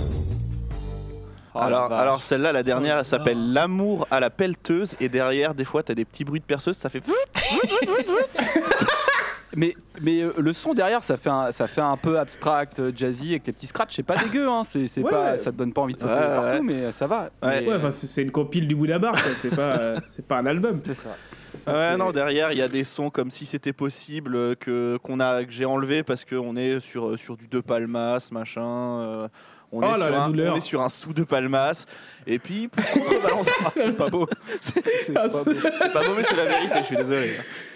Oh, alors, alors celle-là, la dernière, elle s'appelle L'amour à la pelleteuse. Et derrière, des fois, t'as des petits bruits de perceuse, ça fait. Mais, mais euh, le son derrière, ça fait un, ça fait un peu abstract, euh, jazzy, avec les petits scratchs. C'est pas dégueu, hein. c'est, c'est Ouais, pas, ouais. ça te donne pas envie de sauter Ouais, ouais. partout, mais euh, ça va. Ouais. Mais, Ouais, euh, enfin, c'est c'est une compile du Bouddha Bar, quoi. C'est pas, euh, c'est pas un album. c'est ça. Ça, Ouais, c'est- non, derrière, il y a des sons comme si c'était possible euh, que, qu'on a, que j'ai enlevé parce qu'on est sur, euh, sur du De Palmas, machin. euh, on, Oh est là, sur la un, douleur. on est sur un sous de Palmas. Et puis, pour contrebalancer. Ah, c'est pas beau. C'est c'est Ah, pas c'est- beau. C'est pas beau, mais c'est la vérité, je suis désolé.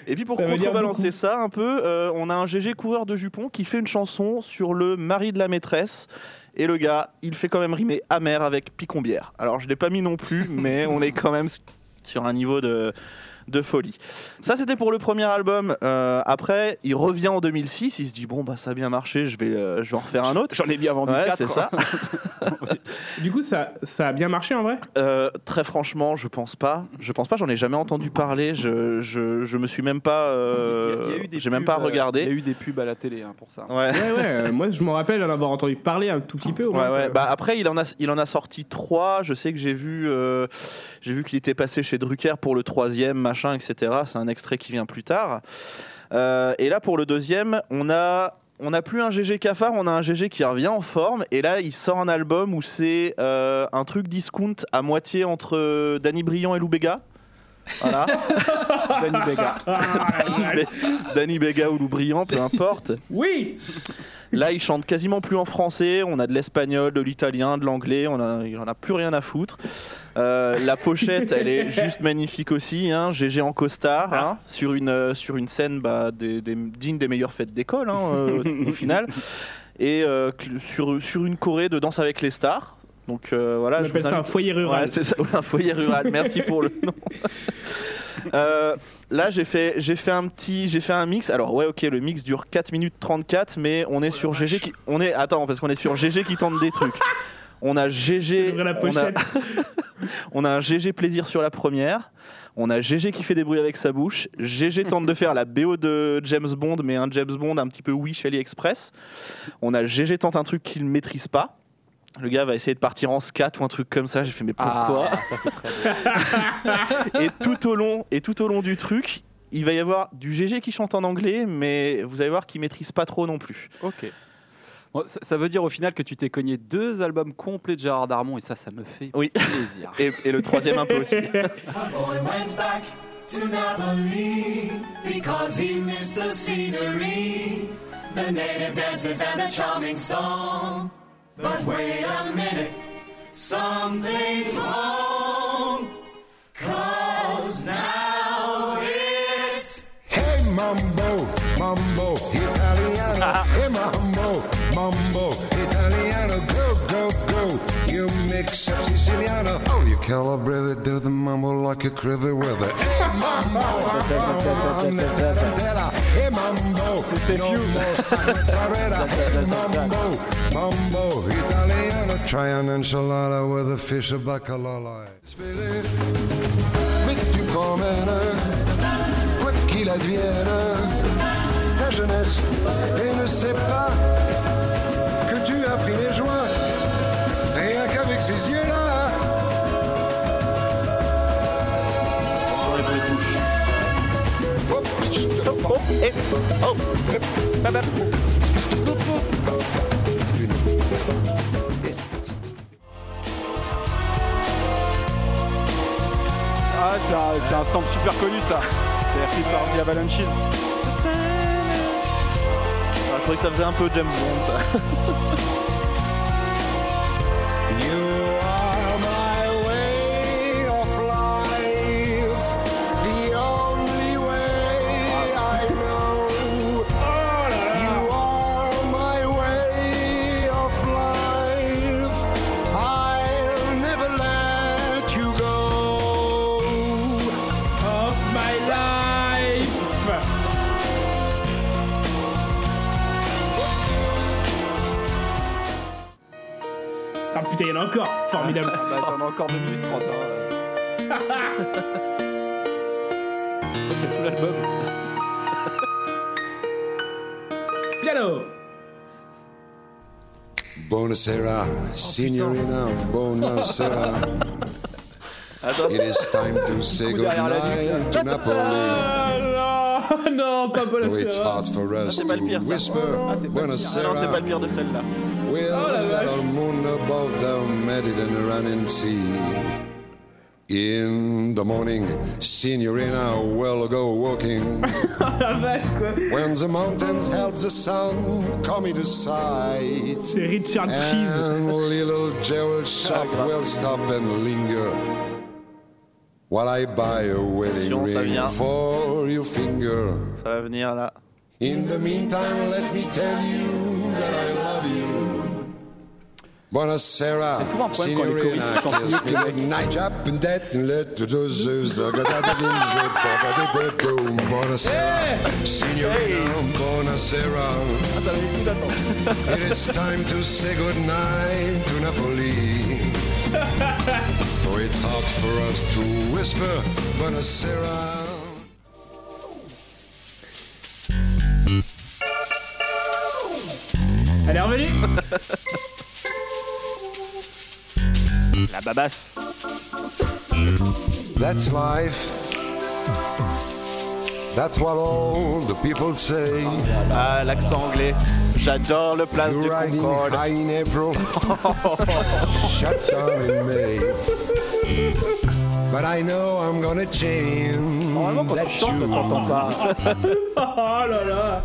Et puis, pour Ça contrebalancer ça un peu, euh, on a un GG coureur de jupons qui fait une chanson sur le mari de la maîtresse. Et le gars, il fait quand même rimer amer avec picombière. Alors, je l'ai pas mis non plus, mais on est quand même sur un niveau de, de folie. Ça, c'était pour le premier album. Euh, après, il revient en 2006. Il se dit Bon, bah, ça a bien marché, je vais, euh, je vais en refaire un autre. J'en ai bien vendu Ouais, 4. c'est ça. Du coup, ça, ça a bien marché en vrai? Euh, très franchement, je pense pas. Je pense pas. J'en ai jamais entendu parler. Je, je, je me suis même pas. euh, J'ai même pas Il y a regardé. eu des pubs à la télé hein, pour ça. Ouais. Ouais, ouais. moi, je me rappelle en avoir entendu parler un tout petit peu. au Ouais, moins, ouais. Bah, après, il en, a, il en a sorti trois. Je sais que j'ai vu, euh, j'ai vu qu'il était passé chez Drucker pour le troisième, etc. C'est un extrait qui vient plus tard. Euh, et là, pour le deuxième, on a. On n'a plus un GG cafard, on a un GG qui revient en forme. Et là, il sort un album où c'est euh, un truc discount à moitié entre euh, Danny Briand et Lou Bega. Voilà. Danny Vega. Danny Bega ou Lou Briand, peu importe. Oui Là, il chante quasiment plus en français. On a de l'espagnol, de l'italien, de l'anglais. On a, il en a plus rien à foutre. Euh, la pochette, elle est juste magnifique aussi. Hein. GG en costard hein, sur une euh, sur une scène bah, des, des- digne des meilleures fêtes d'école hein, euh, au final. Et euh, sur sur une choré de Danse avec les stars. Donc euh, voilà, On je appelle ça un foyer rural. Ouais, c'est ça, ouais, un foyer rural. Merci pour le nom. Euh, là, j'ai fait, j'ai fait un petit, j'ai fait un mix. Alors ouais, ok, le mix dure 4 minutes 34, mais on est sur GG qui, on est, attends, parce qu'on est sur GG qui tente des trucs. On a GG, la on a, on a un GG plaisir sur la première. On a GG qui fait des bruits avec sa bouche. GG tente de faire la BO de James Bond, mais un James Bond un petit peu Wish AliExpress. On a GG tente un truc qu'il ne maîtrise pas. Le gars va essayer de partir en scat ou un truc comme ça. J'ai fait mais pourquoi Ah, et tout au long et tout au long du truc, il va y avoir du GG qui chante en anglais, mais vous allez voir qu'il maîtrise pas trop non plus. Ok. Bon, ça, ça veut dire au final que tu t'es cogné deux albums complets de Gérard Darmon et ça, ça me fait Oui. plaisir. Et, et le troisième un peu aussi. boy went back to Napoli because he missed the scenery, the native dances and the charming song. But wait a minute, something's wrong. Cause now it's Hey mambo, mambo, Italiano. hey You mix up Siciliano. Oh, you calibrate do the mumble like a critter weather. Hey mambo, hey eh, mambo, no more mozzarella. Hey mambo, mambo, Italiano. Try an enchilada with a fish of bacalala. Vite tu promènes quoi qu'il advienne, ta eh, jeunesse, et ne sait pas Ah, c'est un, c'est un sample super connu ça. C'est écrit par The Avalanches. Ah, je trouvais que ça faisait un peu James Bond. ça. en a encore Formidable Bah, t'en as encore 2 minutes 30. Hein. A tout l'album. Piano Buonasera, signorina, buonasera. Attends, It is time to say goodnight to Napoli. Ah non, non, pas Though it's hard for us c'est pas le pire, to ça. whisper ah non, c'est pas Buonasera. le pire de celle-là. With la that vache. moon above the Mediterranean Sea. In the morning, Signorina will go walking. La vache quoi when the mountains help the sun come into sight. C'est Richard Cheese And little Gerald shop will stop and linger. While I buy a wedding ring for your finger. Ça va venir là. In the meantime, let me tell you Buonasera, C'est souvent un problème quand les signorina, choristes chantent kiss mieux me que les good night, jump and that and let the dozers, uh, ga- da- da- ding, zo- ba- ba- da- da- doom. Buonasera, signorina, buonasera. It is time to say good night to Napoli. Though it's hard for us to whisper, buonasera. Elle est revenue La babasse. That's life. That's what all the people say. Ah, l'accent anglais. J'adore le place You're du riding Concorde. high in April, shut down in May. But I know I'm gonna change Normalement, quand tu chantes, ça s'entend pas. Oh là là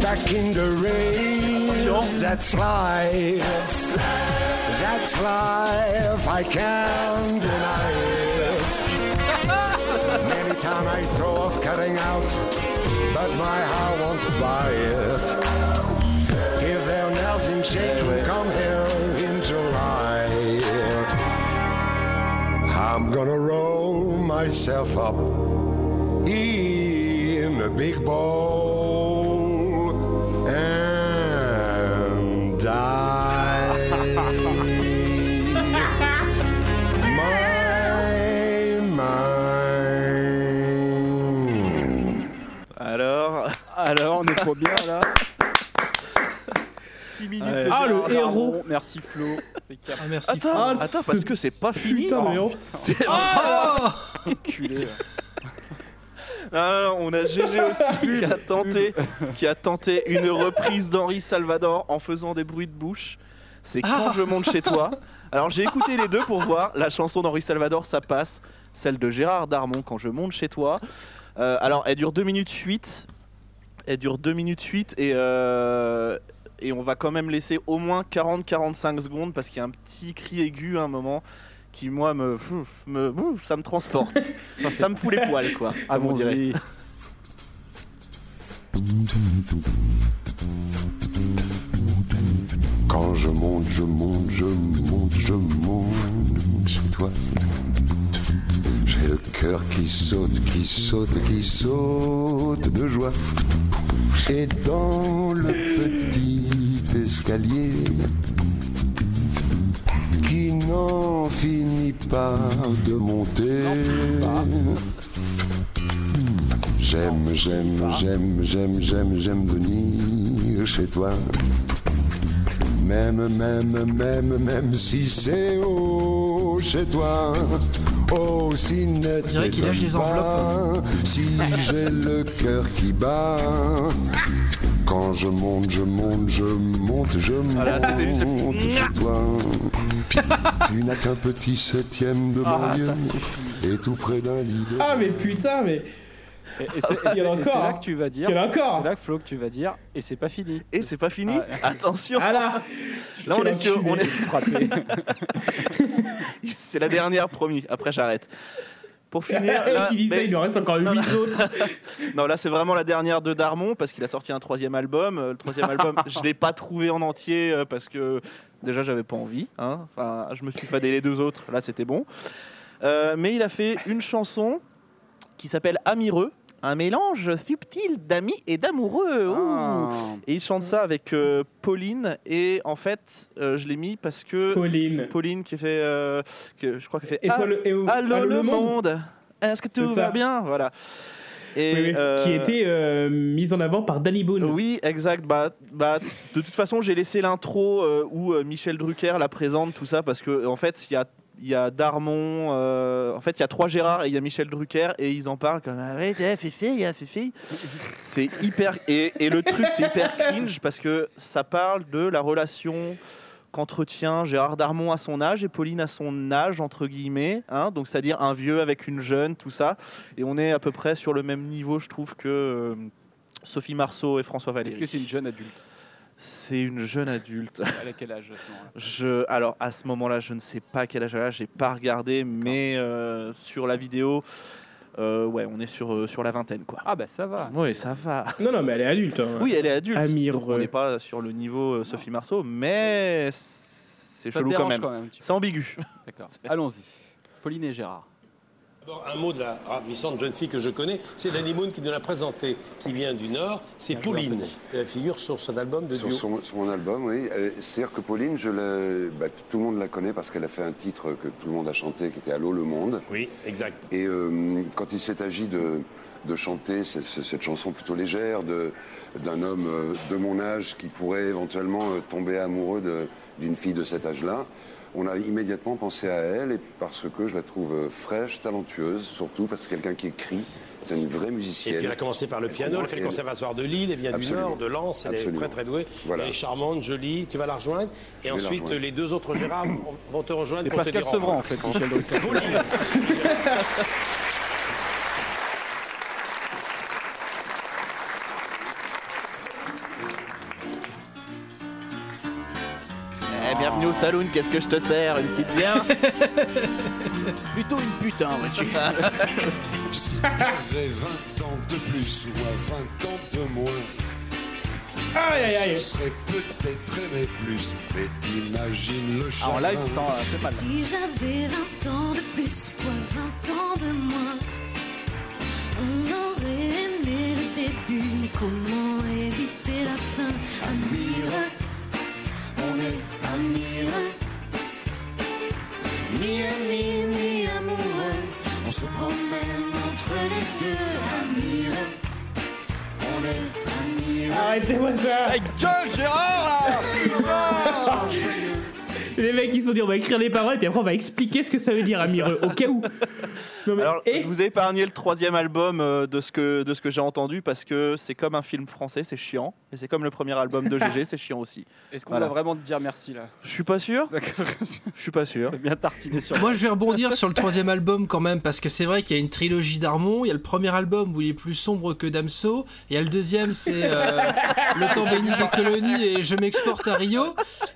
back in the rain. That's life. That's life. I can't deny it. Many times I throw off cutting out, but my heart won't buy it. If they're melting shaking, come here in July. I'm gonna roll myself up in a big bowl trop bien là. 6 minutes Ouais, de Ah, Gérard le Darmon. héros. Merci Flo. Ah, merci. Attends, Ah, attends, ce parce que c'est pas fini. Putain, mais Oh, c'est- Enculé. Non, non, non, on a GG aussi qui a tenté, qui a tenté une reprise d'Henri Salvador en faisant des bruits de bouche. C'est quand Ah. je monte chez toi. Alors j'ai écouté les deux pour voir. La chanson d'Henri Salvador, ça passe. Celle de Gérard Darmon, quand je monte chez toi. Euh, alors elle dure 2 minutes 8. Elle dure 2 minutes 8 et, euh, et on va quand même laisser au moins 40-45 secondes parce qu'il y a un petit cri aigu à un moment qui moi me, me ça me transporte. ça me fout les poils quoi. comme on dirait. Quand je monte, je monte, je monte, je monte chez toi. Le cœur qui saute, qui saute, qui saute de joie. Et dans le petit escalier qui n'en finit pas de monter. J'aime, j'aime, j'aime, j'aime, j'aime, j'aime venir chez toi. Même, même, même, même si c'est haut chez toi. Oh, si ne dirait qu'il lâche des t'étonne pas, Si j'ai le cœur qui bat. Quand je monte, je monte, je monte, je juste- monte chez toi. Tu n'as qu'un petit septième de Ah, banlieue ça et tout près d'un lit de Ah, mais putain, mais. Et, et c'est- et et là hein. que tu vas dire. Il y en a encore. C'est là que Flo que tu vas dire. Et c'est pas fini. Et c'est pas fini. Ah. Attention. Ah là Là on Quel est sur, on est Frappé. C'est la dernière promis. Après j'arrête. Pour finir, là, il dit ça, mais- il nous reste encore 8 Non, non. autres. non là c'est vraiment la dernière de Darmon parce qu'il a sorti un troisième album. Euh, Le troisième album, je l'ai pas trouvé en entier euh, parce que déjà j'avais pas envie. hein. Enfin, je me suis fadé les deux autres. Là c'était bon. Euh, mais il a fait une chanson qui s'appelle Amireux, un mélange subtil d'amis et d'amoureux. Ah. Et il chante ça avec euh, Pauline. Et en fait, euh, je l'ai mis parce que Pauline. Pauline qui fait, euh, que je crois qu'elle fait. Et toi, le- et au- Ah, Allô, allô, le monde. Est-ce que tout C'est va bien? Voilà. Et, Oui, oui, euh, Qui était euh, mise en avant par Danny Boone. Oui, exact. Bah, bah, de toute façon, j'ai laissé l'intro euh, où Michel Drucker la présente, tout ça, parce que en fait, il y a il y a Darmon, euh, en fait, il y a trois Gérard et il y a Michel Drucker et ils en parlent comme ah ouais, a fait fait. C'est hyper et, et le truc c'est hyper cringe parce que ça parle de la relation qu'entretient Gérard Darmon à son âge et Pauline à son âge entre guillemets, hein, donc c'est-à-dire un vieux avec une jeune, tout ça. Et on est à peu près sur le même niveau, je trouve que euh, Sophie Marceau et François Valéry. Est-ce que c'est une jeune adulte? C'est une jeune adulte. Elle a quel âge à ce moment-là? Je, alors à ce moment-là, je ne sais pas quel âge elle a, j'ai pas regardé, mais euh, sur la vidéo, euh, ouais, on est sur, euh, sur la vingtaine quoi. Ah bah ça va. Oui, ça va. Non, non, mais elle est adulte. hein. Oui, elle est adulte. Amir, donc on n'est pas sur le niveau euh, Sophie Marceau, mais c'est Ça te chelou quand dérange même. quand. C'est ambigu. D'accord. Allons-y. Pauline et Gérard. D'abord, un mot de la ravissante jeune fille que je connais, c'est Danny Moon qui nous l'a présentée, qui vient du Nord, c'est Pauline. Elle figure sur son album de Sur, duo. son- sur mon album, oui. Euh, C'est-à-dire que Pauline, je bah, tout le monde la connaît parce qu'elle a fait un titre que tout le monde a chanté, qui était Allô le monde. Oui, exact. Et euh, quand il s'est agi de, de chanter cette, cette chanson plutôt légère d'un homme euh, de mon âge qui pourrait éventuellement euh, tomber amoureux d'une fille de cet âge-là, on a immédiatement pensé à elle et parce que je la trouve fraîche, talentueuse, surtout parce que c'est quelqu'un qui écrit, c'est une vraie Et musicienne. puis elle a commencé par le piano, elle fait le Et- conservatoire de Lille, elle vient Absolument. du Nord, de Lens, elle Absolument. est très très douée. Voilà. Elle est charmante, jolie, tu vas la rejoindre. Et ensuite, rejoindre. les deux autres Gérard vont- te rejoindre C'est pour te Pascal dire au Sevran en fait, Michel. saloon, qu'est-ce que je te sers Une petite bière Plutôt une putain, vois-tu. Si t'avais 20 ans de plus ou à 20 ans de moins, Aïe, aïe, aïe. je serais peut-être aimé plus, mais t'imagines le Ah, chagrin. en live, ça euh, fait mal. Si j'avais 20 ans de plus, toi 20 ans de moins, on aurait aimé le début, mais comment éviter la fin? Amireux, on est amireux, ni amis ni amoureux, on se promène entre les deux, amireux, on est amireux. Arrêtez-moi ça. Avec John Gérard là Les mecs, ils se sont dit, on va écrire les paroles, et puis après, on va expliquer ce que ça veut dire, Amireux, au cas où. Non, mais- Alors, et je vous ai épargné le troisième album euh, de ce que, de ce que j'ai entendu parce que c'est comme un film français, c'est chiant. Et c'est comme le premier album de GG, c'est chiant aussi. Est-ce qu'on Voilà. va vraiment te dire merci là? Je suis pas sûr. D'accord. Je suis pas sûr. bien tartiné sur Moi, je vais rebondir sur le troisième album quand même, parce que c'est vrai qu'il y a une trilogie d'Armon. Il y a le premier album où il est plus sombre que Damso. Il y a le deuxième, c'est euh, Le temps béni des colonies et Je m'exporte à Rio.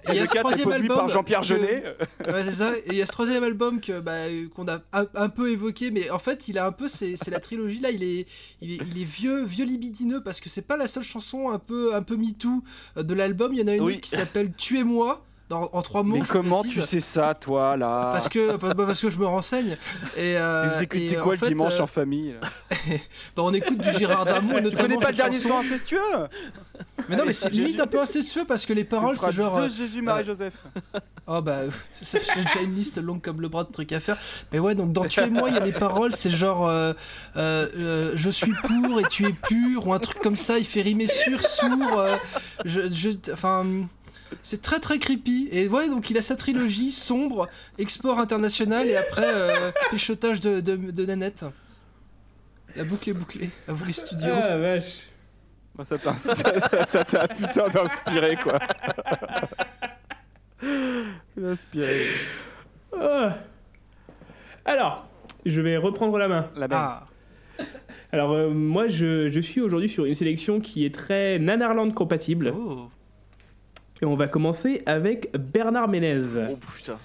Et il y a le ce troisième album. par Jean-Pierre que- Jeunet. Ouais, c'est ça. Et il y a ce troisième album que bah, euh, qu'on a un, un peu évoqué, mais en fait, il a un peu, c'est la trilogie là. Il est, il est, il est vieux, vieux libidineux parce que c'est pas la seule chanson un peu, un peu MeToo euh, de l'album. Il y en a une Oui. autre qui s'appelle Tuez-moi. dans- En trois mots. Mais comment précise. tu sais ça, toi, là? Parce que, bah, parce que je me renseigne. Et, euh, Vous écoutez et, quoi en le fait, dimanche euh, en famille là? Bah, On écoute du Gérard Darmon, Tu connais pas le dernier chanson. soir incestueux? Mais non, mais c'est limite un peu incestueux parce que les paroles, c'est genre. Deux euh, Jésus, Marie, Joseph. Oh bah, j'ai déjà une liste longue comme le bras de trucs à faire. Mais ouais, donc dans Tuez-moi, il y a les paroles, c'est genre euh, euh, euh, je suis pour et tu es pur, ou un truc comme ça, il fait rimer sur, sourd. euh, je, je- enfin, c'est très très creepy. Et ouais, donc il a sa trilogie sombre, export international et après euh, péchotage de, de, de Nanette. La boucle est bouclée, à vous les studios. Ah, vache. Bah, ça t'a ça- ça t'a putain d'inspiré, quoi. Inspiré. Ah. Alors, je vais reprendre la main. La même. Ah, Alors, euh, moi, je, je suis aujourd'hui sur une sélection qui est très Nanarland compatible. oh. Et on va commencer avec Bernard Ménez, Oh putain.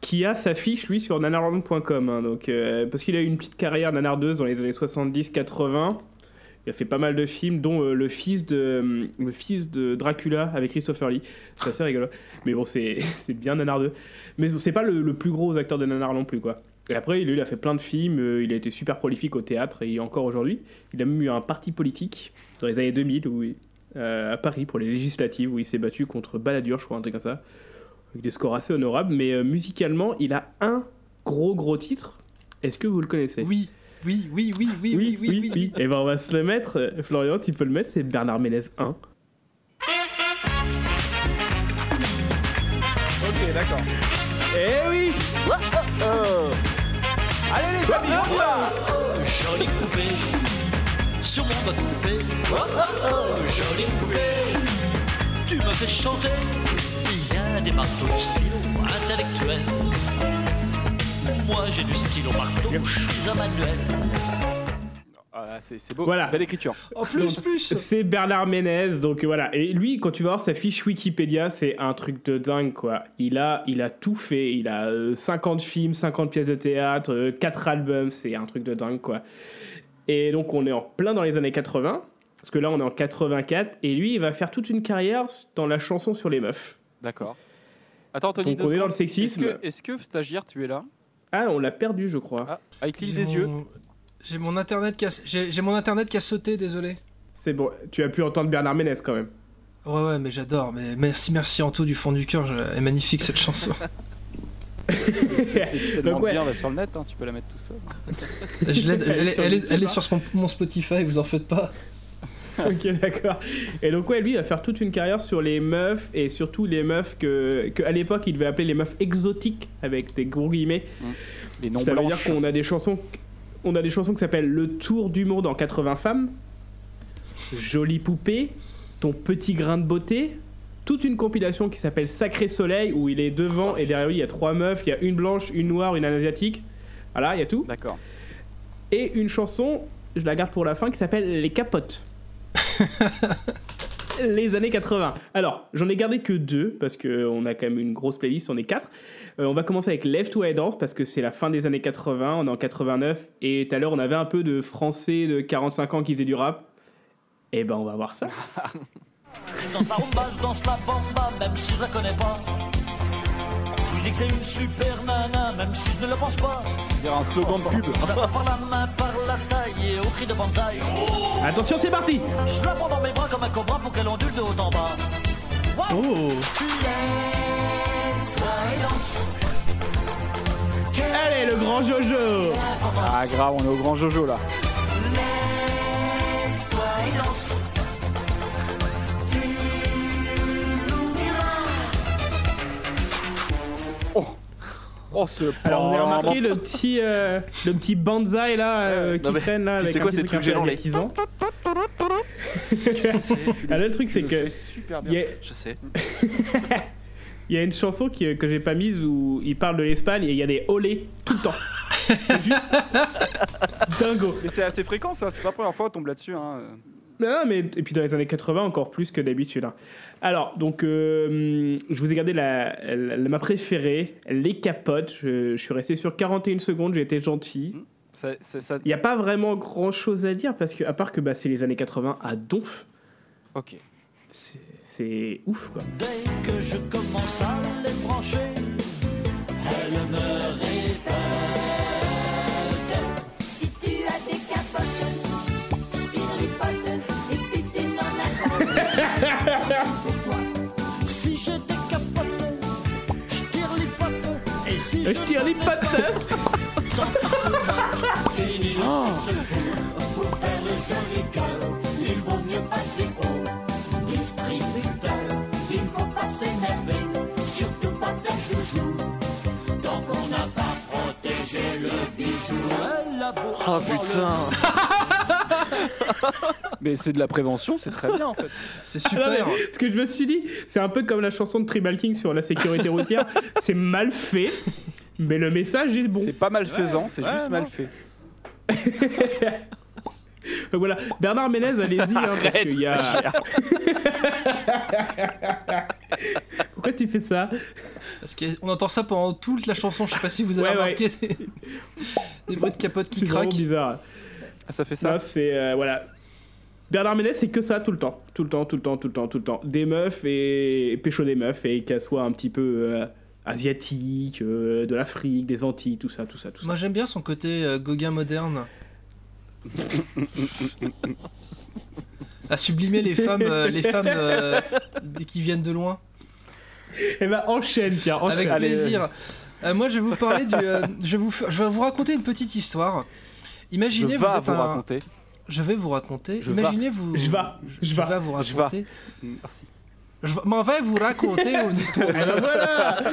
qui a sa fiche, lui, sur nanarland.com. hein, donc, euh, parce qu'il a eu une petite carrière nanardeuse dans les années 70-80. Il a fait pas mal de films, dont euh, le, fils de, le fils de Dracula avec Christopher Lee. C'est assez rigolo. Mais bon, c'est bien nanardeux. Mais c'est pas le, le plus gros acteur de nanar non plus, quoi. Et après, lui, il a fait plein de films. euh, il a été super prolifique au théâtre et encore aujourd'hui. Il a même eu un parti politique dans les années 2000 où euh, à Paris pour les législatives où il s'est battu contre Balladur, je crois, un truc comme ça. Avec des scores assez honorables. Mais euh, musicalement, il a un gros, gros titre. Est-ce que vous le connaissez? Oui, oui, oui, oui, oui, oui, oui, oui, oui. Et ben on va se le mettre. euh, Florian, tu peux le mettre, c'est Bernard Ménez 1. Ok, d'accord. Eh oui Allez, les amis, on va Jolie poupée, sur mon de poupée. Oh oh oh, jolie poupée, tu me fais chanter. Il y a des marteaux de stylo intellectuels. Moi j'ai du stylo marteau, je suis un manuel. Ah, c'est c'est beau. Voilà. Belle écriture. En plus, Donc, plus. C'est Bernard Ménez, donc voilà. Et lui, quand tu vas voir sa fiche Wikipédia, c'est un truc de dingue, quoi. Il a, il a tout fait. Il a euh, 50 films, 50 pièces de théâtre, 4 albums. C'est un truc de dingue, quoi. Et donc, on est en plein dans les années 80. Parce que là, on est en 84. Et lui, il va faire toute une carrière dans la chanson sur les meufs. D'accord. Attends, Anthony. Donc, on est dans le sexisme. Est-ce que, est-ce que, stagiaire, tu es là? Ah, on l'a perdu, je crois. Ah, il cligne J'ai des yeux. J'ai mon internet qui a... j'ai j'ai mon internet qui a sauté, désolé. C'est bon. Tu as pu entendre Bernard Ménez, quand même. Ouais ouais mais j'adore. Mais merci merci Anto du fond du cœur. je- Elle est magnifique cette chanson. Donc, ouais. bien, va sur le net, hein, tu peux la mettre tout seul. Je elle, est- elle est, elle est Sur sur mon, mon Spotify. Vous en faites pas. ok, d'accord. Et donc, ouais, lui, il va faire toute une carrière sur les meufs et surtout les meufs que, que à l'époque, il devait appeler les meufs exotiques avec des gros guillemets. Noms Ça veut dire qu'on a des chansons, on a des chansons qui s'appellent Le Tour du monde en 80 femmes, Jolie poupée, Ton petit grain de beauté. Toute une compilation qui s'appelle Sacré Soleil où il est devant et derrière lui il y a trois meufs, il y a une blanche, une noire, une asiatique. Voilà, il y a tout. D'accord. Et une chanson, je la garde pour la fin, qui s'appelle Les Capotes. les années 80. Alors, j'en ai gardé que deux, parce qu'on a quand même une grosse playlist, on est quatre. Euh, on va commencer avec Lève toi et danse, parce que c'est la fin des années 80, on est en 89, et tout à l'heure on avait un peu de français de 45 ans qui faisaient du rap. Et ben on va voir ça. Je dis que c'est une super nana, même si je ne le pense pas. Il y a un slogan de pub. Par la main, par la taille et au cri de banzai. Attention, c'est parti Je la prends dans mes bras comme un cobra pour qu'elle ondule de haut en bas. Oh. Allez, le grand Jojo Ah, grave, on est au grand Jojo là. Oh, ce Alors vous avez pauvre. remarqué le petit, euh, le petit banzai là euh, qui mais traîne là avec c'est un quoi ces trucs gênants. Qu'est-ce que c'est? Tu Ah, le- le truc c'est que super il y bien. a, Je sais. il y a une chanson qui, que j'ai pas mise où il parle de l'Espagne et il y a des olés tout le temps. c'est juste dingo. Mais c'est assez fréquent ça, c'est pas la première fois qu'on tombe là-dessus. Hein. Non, mais et puis dans les années 80 encore plus que d'habitude. hein. Alors donc euh, je vous ai gardé la, la- ma préférée, les capotes. Je, je suis resté sur 41 secondes, j'ai été gentil. Ça, ça- ça- Il n'y a pas vraiment grand chose à dire parce que à part que bah, c'est les années 80 à donf. Ok. C'est- C'est ouf quoi. Dès que je commence à les brancher, elle me répète. Protégé le bijou, elle a beau Oh putain Mais c'est de la prévention, c'est très bien en fait. C'est Ah super. ce que je me suis dit, c'est un peu comme la chanson de Tribal King sur la sécurité routière. c'est mal fait, mais le message est bon. C'est pas mal faisant, c'est Ouais, juste non. mal fait. Donc voilà, Bernard Ménez, allez-y, hein, parce qu'il y a. Pourquoi tu fais ça Parce qu'on entend ça pendant toute la chanson. Je sais pas si vous avez Ouais, ouais. remarqué des... des bruits de capote qui C'est craquent. bizarre. Ah, ça fait ça euh, voilà. Bernard Ménez, c'est que ça tout le temps, tout le temps, tout le temps, tout le temps, tout le temps. Des meufs et, et pécho des meufs et qu'elles soient un petit peu euh, asiatiques, euh, de l'Afrique, des Antilles, tout ça, tout ça, tout ça. Moi j'aime bien son côté euh, Gauguin moderne. à sublimer les femmes, euh, les femmes euh, qui viennent de loin. Eh ben enchaîne, tiens, enchaîne. Avec plaisir. Euh, moi, je vais vous parler du. euh, je, vais vous, je vais vous raconter une petite histoire. Imaginez Je vous êtes vous un- raconter. Je vais vous raconter. Je Imaginez vous. Je vais, je vais. vous Je vais. raconter. Merci. Je vais- m'en vais vous raconter une histoire. Voilà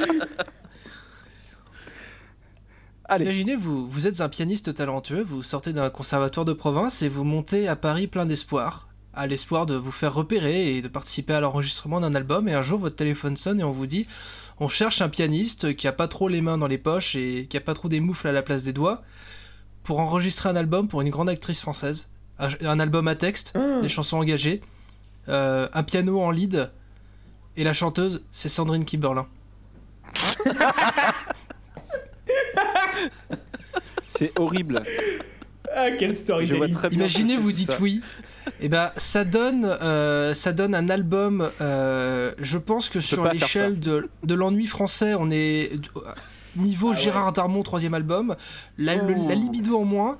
Allez. Imaginez vous, vous êtes un pianiste talentueux, vous sortez d'un conservatoire de province et vous montez à Paris plein d'espoir, à l'espoir de vous faire repérer et de participer à l'enregistrement d'un album. Et un jour, votre téléphone sonne et on vous dit on cherche un pianiste qui a pas trop les mains dans les poches et qui a pas trop des moufles à la place des doigts pour enregistrer un album pour une grande actrice française. Un, un album à texte, Ah. des chansons engagées, euh, un piano en lead et la chanteuse, c'est Sandrine Kiberlin. C'est horrible. Ah, quel Je vois storytelling très bien. Imaginez, vous dites ça. oui. Et ben, ça donne, euh, ça donne un album. euh, je pense que sur l'échelle de, de l'ennui français, on est niveau Gérard Darmon troisième album, la, le- la libido en moins.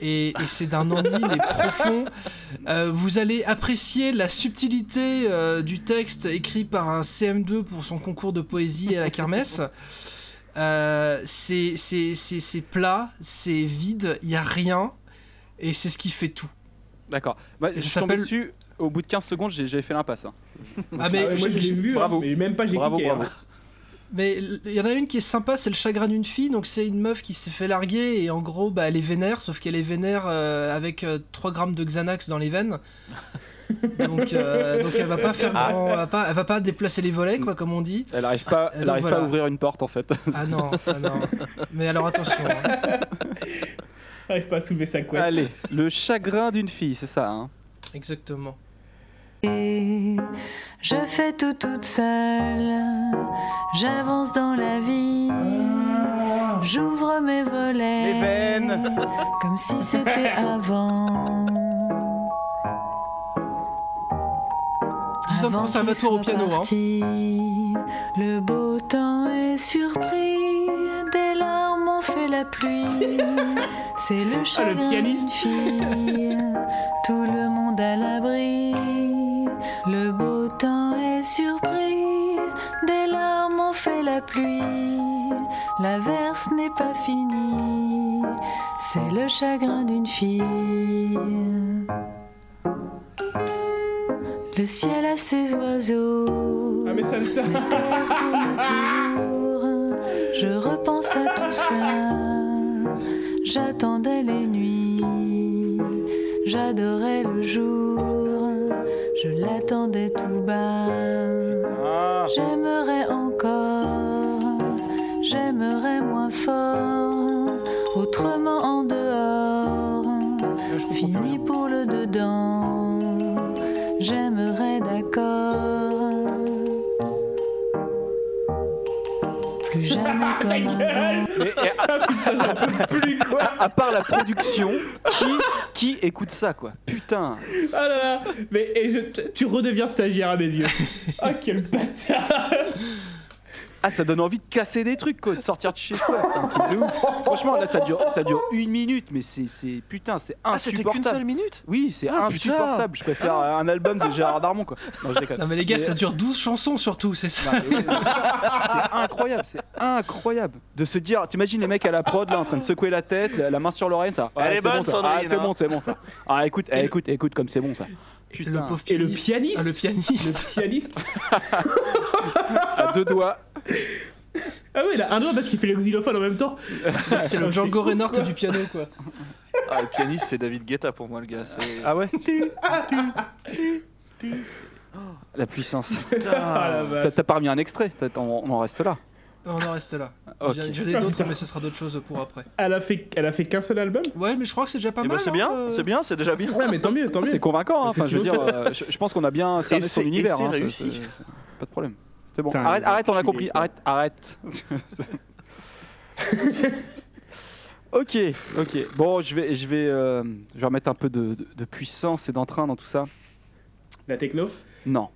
Et, et c'est d'un ennui mais profond. Euh, vous allez apprécier la subtilité euh, du texte écrit par un CM2 pour son concours de poésie à la kermesse. Euh, c'est c'est- c'est- c'est plat, c'est vide, il y a rien, et c'est ce qui fait tout. D'accord. Bah, Je je suis tombé s'appelle- dessus. Au bout de 15 secondes, j'ai j'avais fait l'impasse. hein. Ah Ah mais, ouais, moi je l'ai vu, hein, bravo. mais même pas j'ai Bravo, cliqué. bravo. Mais il y en a une qui est sympa, c'est le chagrin d'une fille. Donc c'est une meuf qui s'est fait larguer et en gros bah, elle est vénère, sauf qu'elle est vénère euh, avec euh, 3 grammes de Xanax dans les veines. donc, euh, donc elle va pas faire Ah. grand, elle va pas, elle va pas déplacer les volets quoi comme on dit. Elle arrive pas, elle Donc arrive pas à ouvrir une porte en fait. Ah non, ah non. Mais alors attention. hein. J'arrive pas à soulever sa couette. Allez, le chagrin d'une fille, c'est ça. Hein. Exactement. Je fais tout toute seule, j'avance dans la vie, j'ouvre mes volets, Les veines. comme si c'était avant. 10 ans de conservatoire au piano. Hein. Le beau temps est surpris, des larmes ont fait la pluie. C'est le chagrin d'une fille, tout le monde à l'abri. Le beau temps est surpris, des larmes ont fait la pluie. La verse n'est pas finie, c'est le chagrin d'une fille. Le ciel a ses oiseaux. Ah mais ça me sert. La terre tourne toujours. Je repense à tout ça. J'attendais les nuits. J'adorais le jour. Je l'attendais tout bas. J'aimerais encore. J'aimerais moins fort. Autrement en comme avant. Mais, et à, à part la production, qui, qui écoute ça quoi. Putain. Ah là là. Mais et je- tu redeviens stagiaire à mes yeux. Ah quel bâtard Ah, ça donne envie de casser des trucs, quoi, de sortir de chez soi. C'est un truc de ouf. Franchement, là, ça dure, ça dure une minute, mais c'est, c'est putain, c'est Ah, c'était insupportable. qu'une seule minute? Oui, c'est Ah, putain. insupportable. Je préfère un album de Gérard Darmon, quoi. Non, je déconne. Non mais les gars, Mais- ça dure 12 chansons surtout, c'est ça. Bah, oui, c'est incroyable, c'est incroyable de se dire. T'imagines les mecs à la prod là en train de secouer la tête, la, la main sur l'oreille, ça. Elle est c'est bonne, bon, ça. Sandrine, Ah, c'est hein. bon, c'est bon ça. Ah, écoute, eh, écoute, écoute, comme c'est bon ça. Le Putain. pauvre Et le pianiste. pianiste Ah, le pianiste. Le pianiste À deux doigts. Ah oui, il a un doigt parce qu'il fait le xylophone en même temps. C'est le Django ouf, Reinhardt du piano quoi. Ah, le pianiste, c'est David Guetta pour moi, le gars. Ah ouais. La puissance. Ah. T'as pas remis un extrait, t'as- on, on en reste là. On en reste là. Ok. J'en ai d'autres, mais ce sera d'autres choses pour après. Elle a fait, elle a fait qu'un seul album? Ouais, mais je crois que c'est déjà pas Eh ben, mal. c'est hein, bien, euh. c'est bien, c'est déjà bien. Ouais, mais tant mieux, tant mieux. C'est convaincant, hein. Enfin je veux dire, euh, je, je pense qu'on a bien cerné Et son c'est- et univers. c'est hein, réussi. Pas de problème. C'est bon. Putain, arrête, arrête, on a compris. Arrête, arrête. ok, ok. Bon, je vais, je vais, euh, je vais remettre un peu de, de- de puissance et d'entrain dans tout ça. La techno? Non.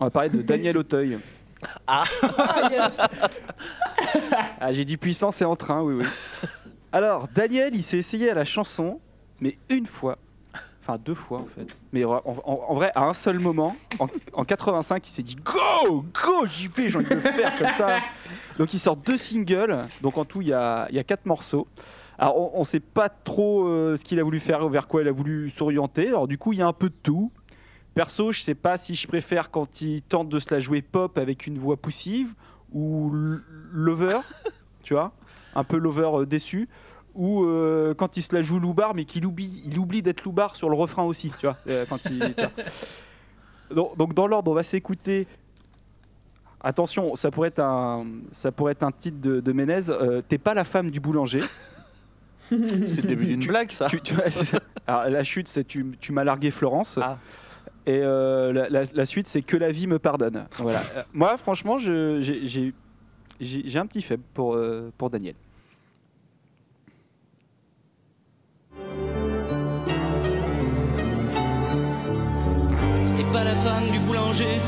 On va parler de Daniel Auteuil. Ah, yes Ah, j'ai dit puissance et entrain, oui, oui. Alors, Daniel, il s'est essayé à la chanson, mais une fois. Enfin, deux fois, en fait. Mais en, vrai, à un seul moment, en, en 85, il s'est dit Go Go J'y vais, j'ai envie de le faire comme ça. Donc, il sort deux singles. Donc, en tout, il y a, y a quatre morceaux. Alors, on ne sait pas trop euh, ce qu'il a voulu faire, vers quoi il a voulu s'orienter. Alors, du coup, il y a un peu de tout. Perso, je sais pas si je préfère quand il tente de se la jouer pop avec une voix poussive ou lover, tu vois, un peu lover euh, déçu, ou euh, quand il se la joue loubar mais qu'il oublie, il oublie d'être loubar sur le refrain aussi, tu vois, euh, quand il, tu vois. Donc, donc, dans l'ordre, on va s'écouter. Attention, ça pourrait être un, ça pourrait être un titre de, de Ménez. euh, T'es pas la femme du boulanger. C'est le début d'une blague, ça. Tu- tu- c'est ça. Alors, la chute, c'est tu, tu m'as largué Florence. Ah. Et la, la- la suite, c'est que la vie me pardonne. Voilà. Moi, franchement, j'ai- un petit faible pour, pour Daniel. Femme du boulanger.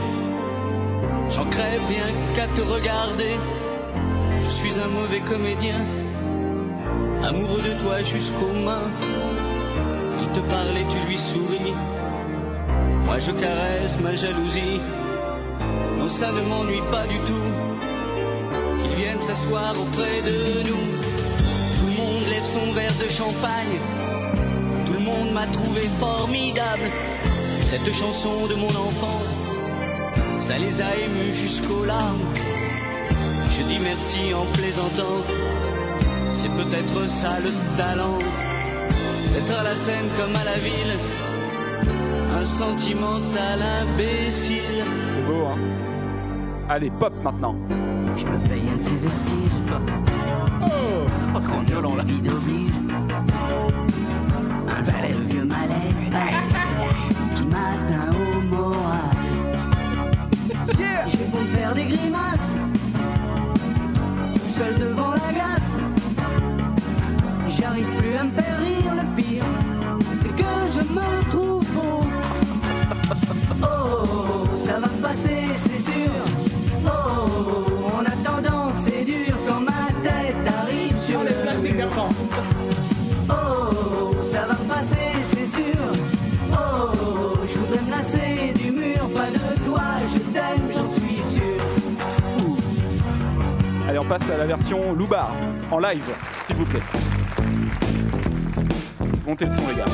J'en crève rien qu'à te regarder. Je suis un mauvais comédien, amoureux de toi jusqu'aux mains. Il te parle et tu lui souris. Moi je caresse ma jalousie. Non, ça ne m'ennuie pas du tout. Qu'il vienne s'asseoir auprès de nous. Tout le monde lève son verre de champagne. Tout le monde m'a trouvé formidable. Cette chanson de mon enfance, ça les a émus jusqu'aux larmes. Je dis merci en plaisantant, c'est peut-être ça le talent. D'être à la scène comme à la ville, un sentimental imbécile. C'est beau, hein Allez, pop maintenant. Je me paye un petit vertige. Oh, Quand violent là. Vie. Un genre de vieux malaise m'atteint au moral. J'ai beau me faire des grimaces, tout seul devant la glace. J'arrive plus à me faire rire, le pire, c'est que je me trouve beau. Oh, ça va passer, c'est sûr. Oh, passe à la version Loubar, en live, s'il vous plaît. Montez le son, les gars.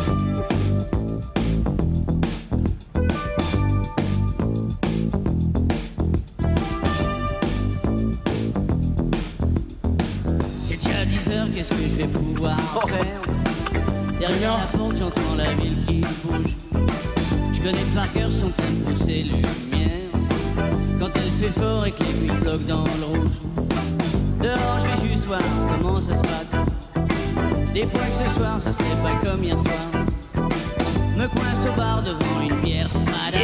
heures, qu'est-ce que je vais pouvoir faire Derrière la porte, j'entends la ville qui bouge. Je connais par cœur son tempo, ses lumières. Quand elle fait fort et que l'aiguille bloque dans le rouge. Dehors, je vais juste voir comment ça se passe. Des fois que ce soir, ça serait pas comme hier soir. Me coince au bar devant une bière fada.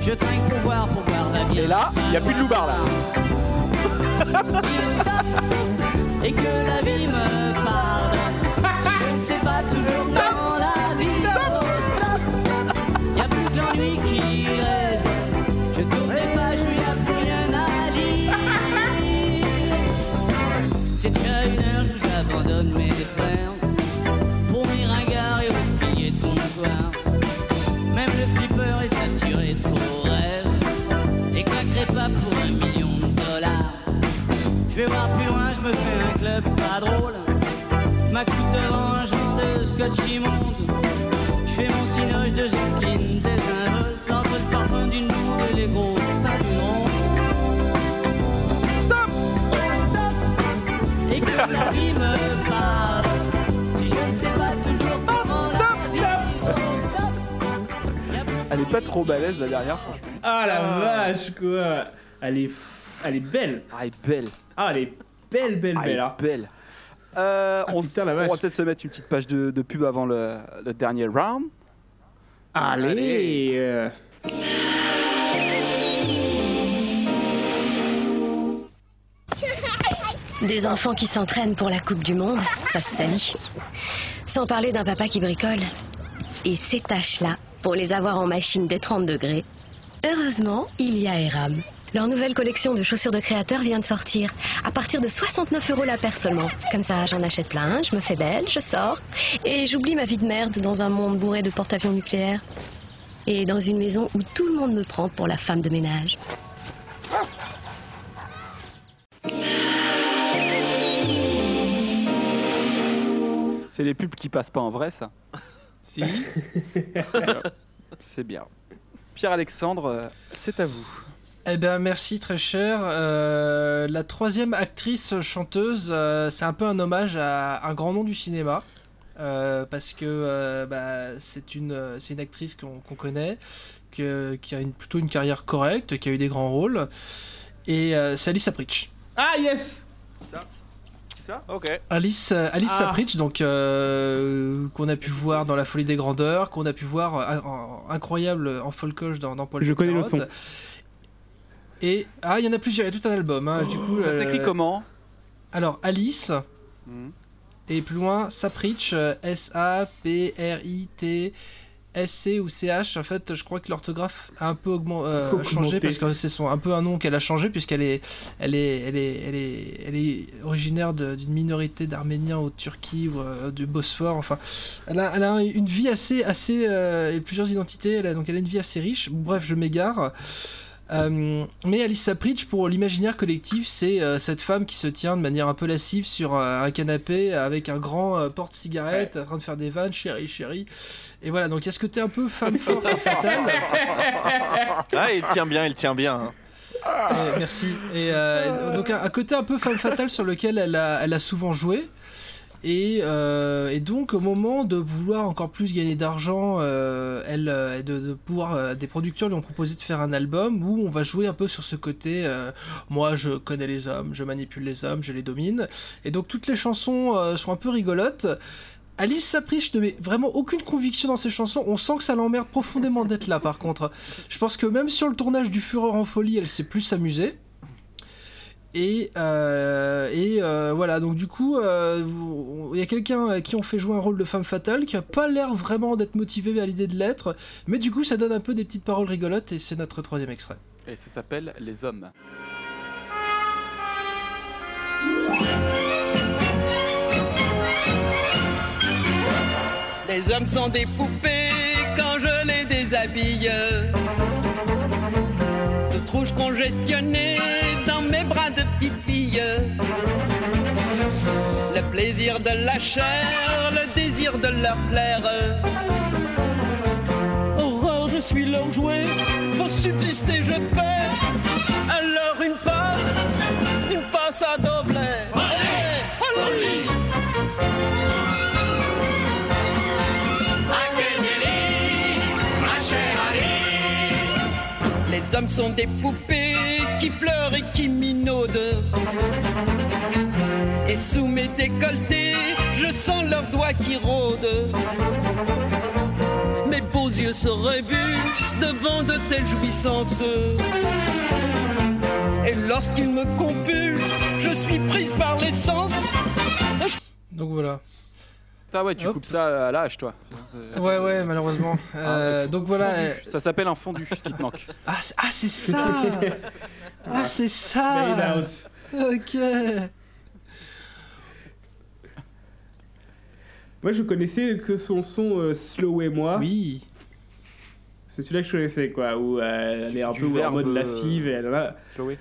Je trinque pour voir, pour boire va bien. Et là, il n'y a plus de loubar là. Et que la vie me scotch immonde. Je fais mon cinoche de Jacqueline désinvolte. Entre le parfum d'une blonde et les gros seins d'une ronde. Stop! stop! Et que la vie me parle. Si je ne sais pas toujours comment la vie oh, stop! Elle est pas trop balèze la dernière, franchement. Ah la vache quoi Elle est, f- elle est belle. Ah, elle est belle. Ah elle est belle, belle, Ah, elle belle. est hein. belle. Euh, on, putain, la on va peut-être se mettre une petite page de, de pub avant le, le dernier round. Allez, euh, Des enfants qui s'entraînent pour la Coupe du Monde, ça se salit. Sans parler d'un papa qui bricole. Et ces tâches-là, pour les avoir en machine des 30 degrés, heureusement, il y a Eram. Leur nouvelle collection de chaussures de créateurs vient de sortir. À partir de 69 euros la paire seulement. Comme ça, j'en achète plein, je me fais belle, je sors. Et j'oublie ma vie de merde dans un monde bourré de porte-avions nucléaires. Et dans une maison où tout le monde me prend pour la femme de ménage. C'est les pubs qui passent pas en vrai, ça. Si. C'est bien. C'est bien. Pierre-Alexandre, euh, c'est à vous. Eh bien, merci très cher. Euh, la troisième actrice chanteuse, euh, c'est un peu un hommage à un grand nom du cinéma. Euh, parce que euh, bah, c'est une, euh, c'est une actrice qu'on connaît, que- qui a une, plutôt une carrière correcte, qui a eu des grands rôles. Et euh, c'est Alice Sapritch. Ah yes Ça ça Ok. Alice, euh, Alice Ah. Sapritch, donc euh, qu'on a pu voir dans La Folie des Grandeurs, qu'on a pu voir euh, incroyable en folcoche dans, dans Paul Je connais le son. Et ah, il y en a plusieurs, il y a tout un album. hein, du coup, Ça s'écrit euh, comment Alors Alice Mhm. et plus loin Sapritch, euh, S A P R I T S C ou C H. En fait, je crois que l'orthographe a un peu augment- euh, changé parce que c'est son un peu un nom qu'elle a changé puisqu'elle est elle est elle est elle est elle est originaire d'une minorité d'Arméniens au Turquie ou euh, du Bosphore. Enfin, elle a, elle a une vie assez assez euh, et plusieurs identités. Elle a, donc elle a une vie assez riche. Bref, je m'égare. Euh, mais Alice Sapritch, pour l'imaginaire collectif, c'est euh, cette femme qui se tient de manière un peu lascive sur euh, un canapé avec un grand euh, porte-cigarette, en train de faire des vannes, chérie, chérie. Et voilà, donc il y a ce côté un peu femme forte et fatale? Ah, il tient bien, il tient bien. hein. Euh, merci. Et euh, donc un, un côté un peu femme fatale sur lequel elle a, elle a souvent joué. Et, euh, et donc au moment de vouloir encore plus gagner d'argent, euh, elle, euh, de, pouvoir, des producteurs lui ont proposé de faire un album où on va jouer un peu sur ce côté. moi, je connais les hommes, je manipule les hommes, je les domine. Et donc toutes les chansons sont un peu rigolotes. Alice Sapritch ne met vraiment aucune conviction dans ses chansons. On sent que ça l'emmerde profondément d'être là, par contre. Je pense que même sur le tournage du Fureur en folie, elle s'est plus s'amuser. Et, euh, et euh, voilà, donc du coup, euh, il y a quelqu'un à qui on fait jouer un rôle de femme fatale qui a pas l'air vraiment d'être motivé à l'idée de l'être, mais du coup, ça donne un peu des petites paroles rigolotes et c'est notre troisième extrait. Et ça s'appelle Les Hommes. Les hommes sont des poupées quand je les déshabille. Rouge congestionné dans mes bras de petite fille. Le plaisir de la chair, le désir de leur plaire. Horreur, je suis leur jouet, pour subsister je fais. Alors une passe, une passe passa doble. Olé, olé. Les hommes sont des poupées qui pleurent et qui minaudent. Et sous mes décolletés, je sens leurs doigts qui rôdent. Mes beaux yeux se rebusent devant de telles jouissances. Et lorsqu'ils me compulsent, je suis prise par l'essence. Donc voilà. Ah ouais, tu coupes ça à l'âge, toi. Ouais, ouais, malheureusement. Euh, donc voilà. Fondu. euh, Ça s'appelle un fondu, ce qui te manque. Ah, c'est- ah, c'est ça Ah, c'est ça. Ok Moi, je connaissais que son son euh, Slow et moi. Oui. C'est celui-là que je connaissais, quoi, où euh, elle est un Du peu en mode lascive et elle a... Slowé.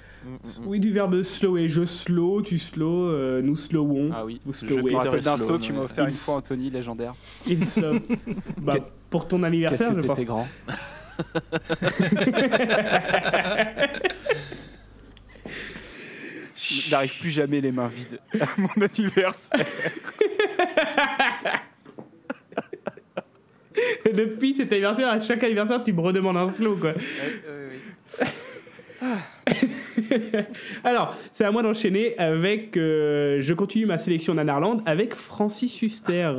Oui, du verbe slower. Je slow, tu slow, euh, nous slowons. Ah oui. Vous Je slowez. me rappelle d'un slow que tu m'as offert une fois, Anthony, légendaire. Il slow. bah, Que- pour ton anniversaire, Qu'est-ce je que pense. grand. Je n'arrive plus jamais les mains vides à mon anniversaire. Depuis cet anniversaire, à chaque anniversaire, tu me redemandes un slow, quoi. Alors, c'est à moi d'enchaîner avec. euh, je continue ma sélection d'Anarland avec Francis Huster.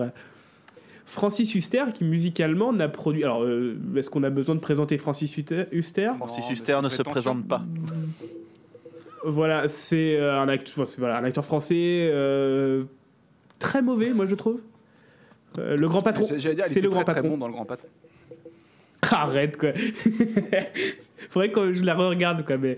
Francis Huster, qui musicalement n'a produit. Alors, euh, est-ce qu'on a besoin de présenter Francis Huster Francis Huster ne se présente pas. Voilà, c'est euh, un, act- enfin, c'est, voilà, un acteur français euh, très mauvais, moi je trouve. Euh, le grand patron. C'est le grand très patron. bon dans le grand patron. Arrête quoi. Faudrait que je la re-regarde quoi. Mais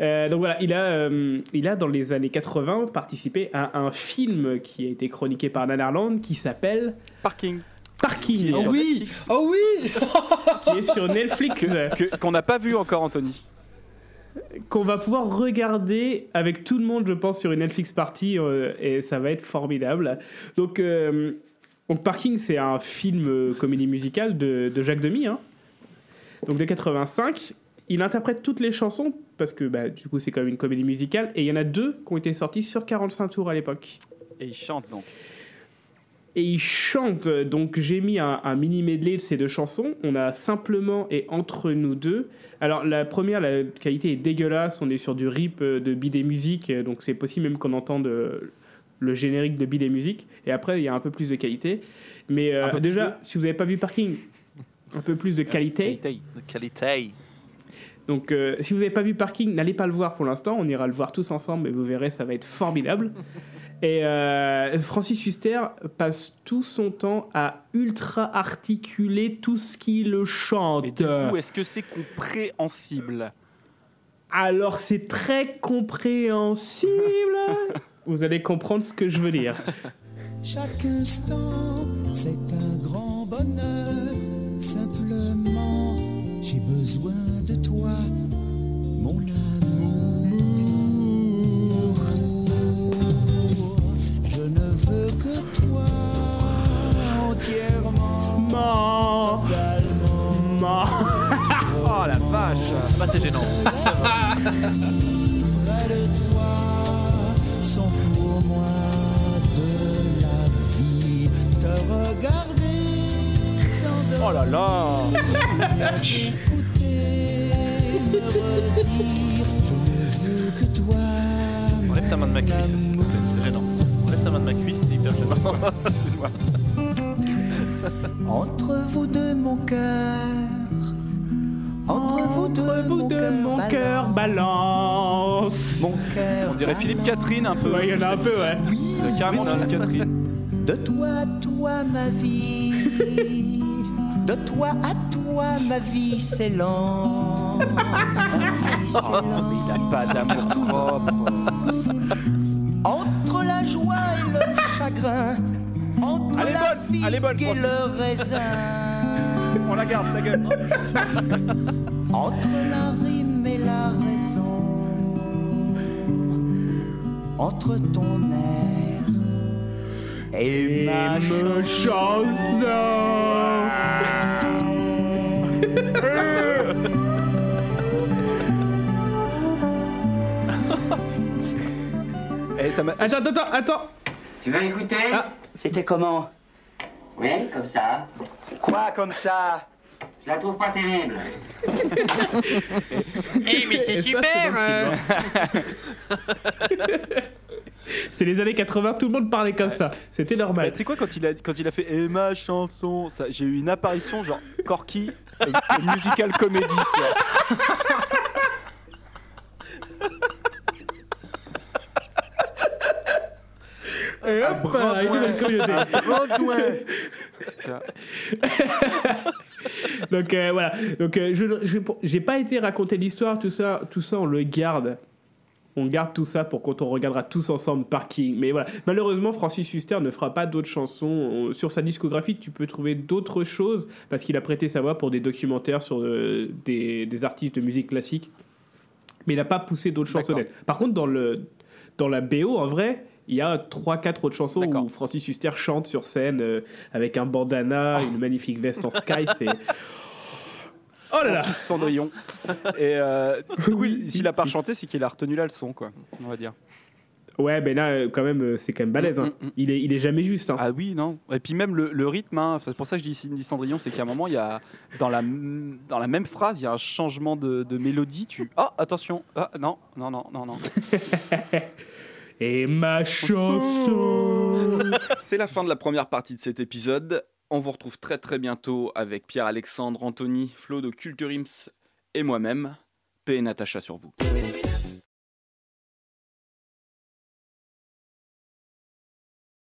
Euh, donc voilà, il a, euh, il a dans les années 80 participé à un film qui a été chroniqué par Nanarland qui s'appelle Parking. Parking. Oh oui Oh oui Qui est sur Netflix. Qu'on n'a pas vu encore, Anthony. qu'on va pouvoir regarder avec tout le monde, je pense, sur une Netflix party euh, et ça va être formidable. Donc, euh, donc Parking, c'est un film euh, comédie musicale de, de Jacques Demy, hein. Donc de 85. Il interprète toutes les chansons parce que bah, du coup, c'est quand même une comédie musicale et il y en a deux qui ont été sorties sur 45 tours à l'époque. Et il chante donc. Et il chante, donc j'ai mis un, un mini medley de ces deux chansons. On a Simplement et Entre nous deux. Alors la première, la qualité est dégueulasse, on est sur du rip euh, de Bidet Musique, donc c'est possible même qu'on entende euh, le générique de Bidet Musique. Et après, il y a un peu plus de qualité. Mais euh, déjà, si vous n'avez pas vu Parking, un peu plus de qualité. De qualité. Donc, euh, si vous n'avez pas vu Parking, n'allez pas le voir pour l'instant. On ira le voir tous ensemble et vous verrez, ça va être formidable. Et euh, Francis Huster passe tout son temps à ultra articuler tout ce qui le chante. Du coup, est-ce que c'est compréhensible? Alors, c'est très compréhensible. vous allez comprendre ce que je veux dire. Chaque instant, c'est un grand bonheur. Simplement, j'ai besoin de toi, mon amour. Je ne veux que toi, entièrement, totalement. Oh la vache Bah c'est gênant. Près de toi, sont pour moi de la vie. Te t'endormir. Oh là là Écouter, me redire, je ne veux que toi. Enlève ta main de ma cuisse, s'il te plaît, c'est gênant. Enlève ta main de ma cuisse, c'est hyper gênant. Excuse-moi. Entre vous deux, mon cœur. Entre vous deux, mon cœur. Mon cœur balance. Mon cœur. On dirait Philippe Catherine un peu. Ouais, il y en a un peu, ouais. C'est carrément Philippe Catherine. De toi toi, ma vie. De toi à toi, ma vie s'élance. Ma vie Oh, mais il a pas d'amour propre. Entre la joie et le chagrin, entre la bonne, figue et Francis. le raisin, On la garde, ta gueule. entre la rime et la raison, entre ton air et, ma me chanson. ça m'a- Attends, attends, attends. Tu veux écouter C'était comment Oui, comme ça. Quoi comme ça Je la trouve pas terrible. Eh, mais c'est Et ça, super c'est les années 80, tout le monde parlait comme ça. C'était normal. tu sais quoi, quand il a, quand il a fait Et ma chanson, ça, j'ai eu une apparition genre Corky, euh, musical comédie. tu vois. Et hop, une nouvelle communauté. Donc euh, voilà. Donc euh, je je- j'ai pas été raconter l'histoire, tout ça, tout ça on le garde. On garde tout ça pour quand on regardera tous ensemble Parking. Mais voilà, malheureusement Francis Huster ne fera pas d'autres chansons. On- Sur sa discographie, tu peux trouver d'autres choses parce qu'il a prêté sa voix pour des documentaires sur euh, des, des artistes de musique classique. Mais il n'a pas poussé d'autres chansonnettes. Par contre, dans le dans la BO, en vrai, il y a 3-4 autres chansons où Francis Huster chante sur scène euh, avec un bandana, une magnifique veste en sky. C'est Oh là là Francis Cendrillon. Et euh, du coup, s'il a pas chanté, c'est qu'il a retenu la leçon, quoi. On va dire. Ouais, ben là, euh, quand même, euh, c'est quand même balèze. hein. Il, est, il est jamais juste. hein. Ah oui, non. Et puis même le, le rythme, hein, c'est pour ça que je dis Cindy Cendrillon, c'est qu'à un moment, il y a dans la, m- dans la même phrase, il y a un changement de, de mélodie. Tu ah attention, ah non, non, non, non, non. Et ma chanson. C'est la fin de la première partie de cet épisode. On vous retrouve très très bientôt avec Pierre-Alexandre, Anthony, Flo de Culture Ims et moi-même. Paix et Natacha sur vous.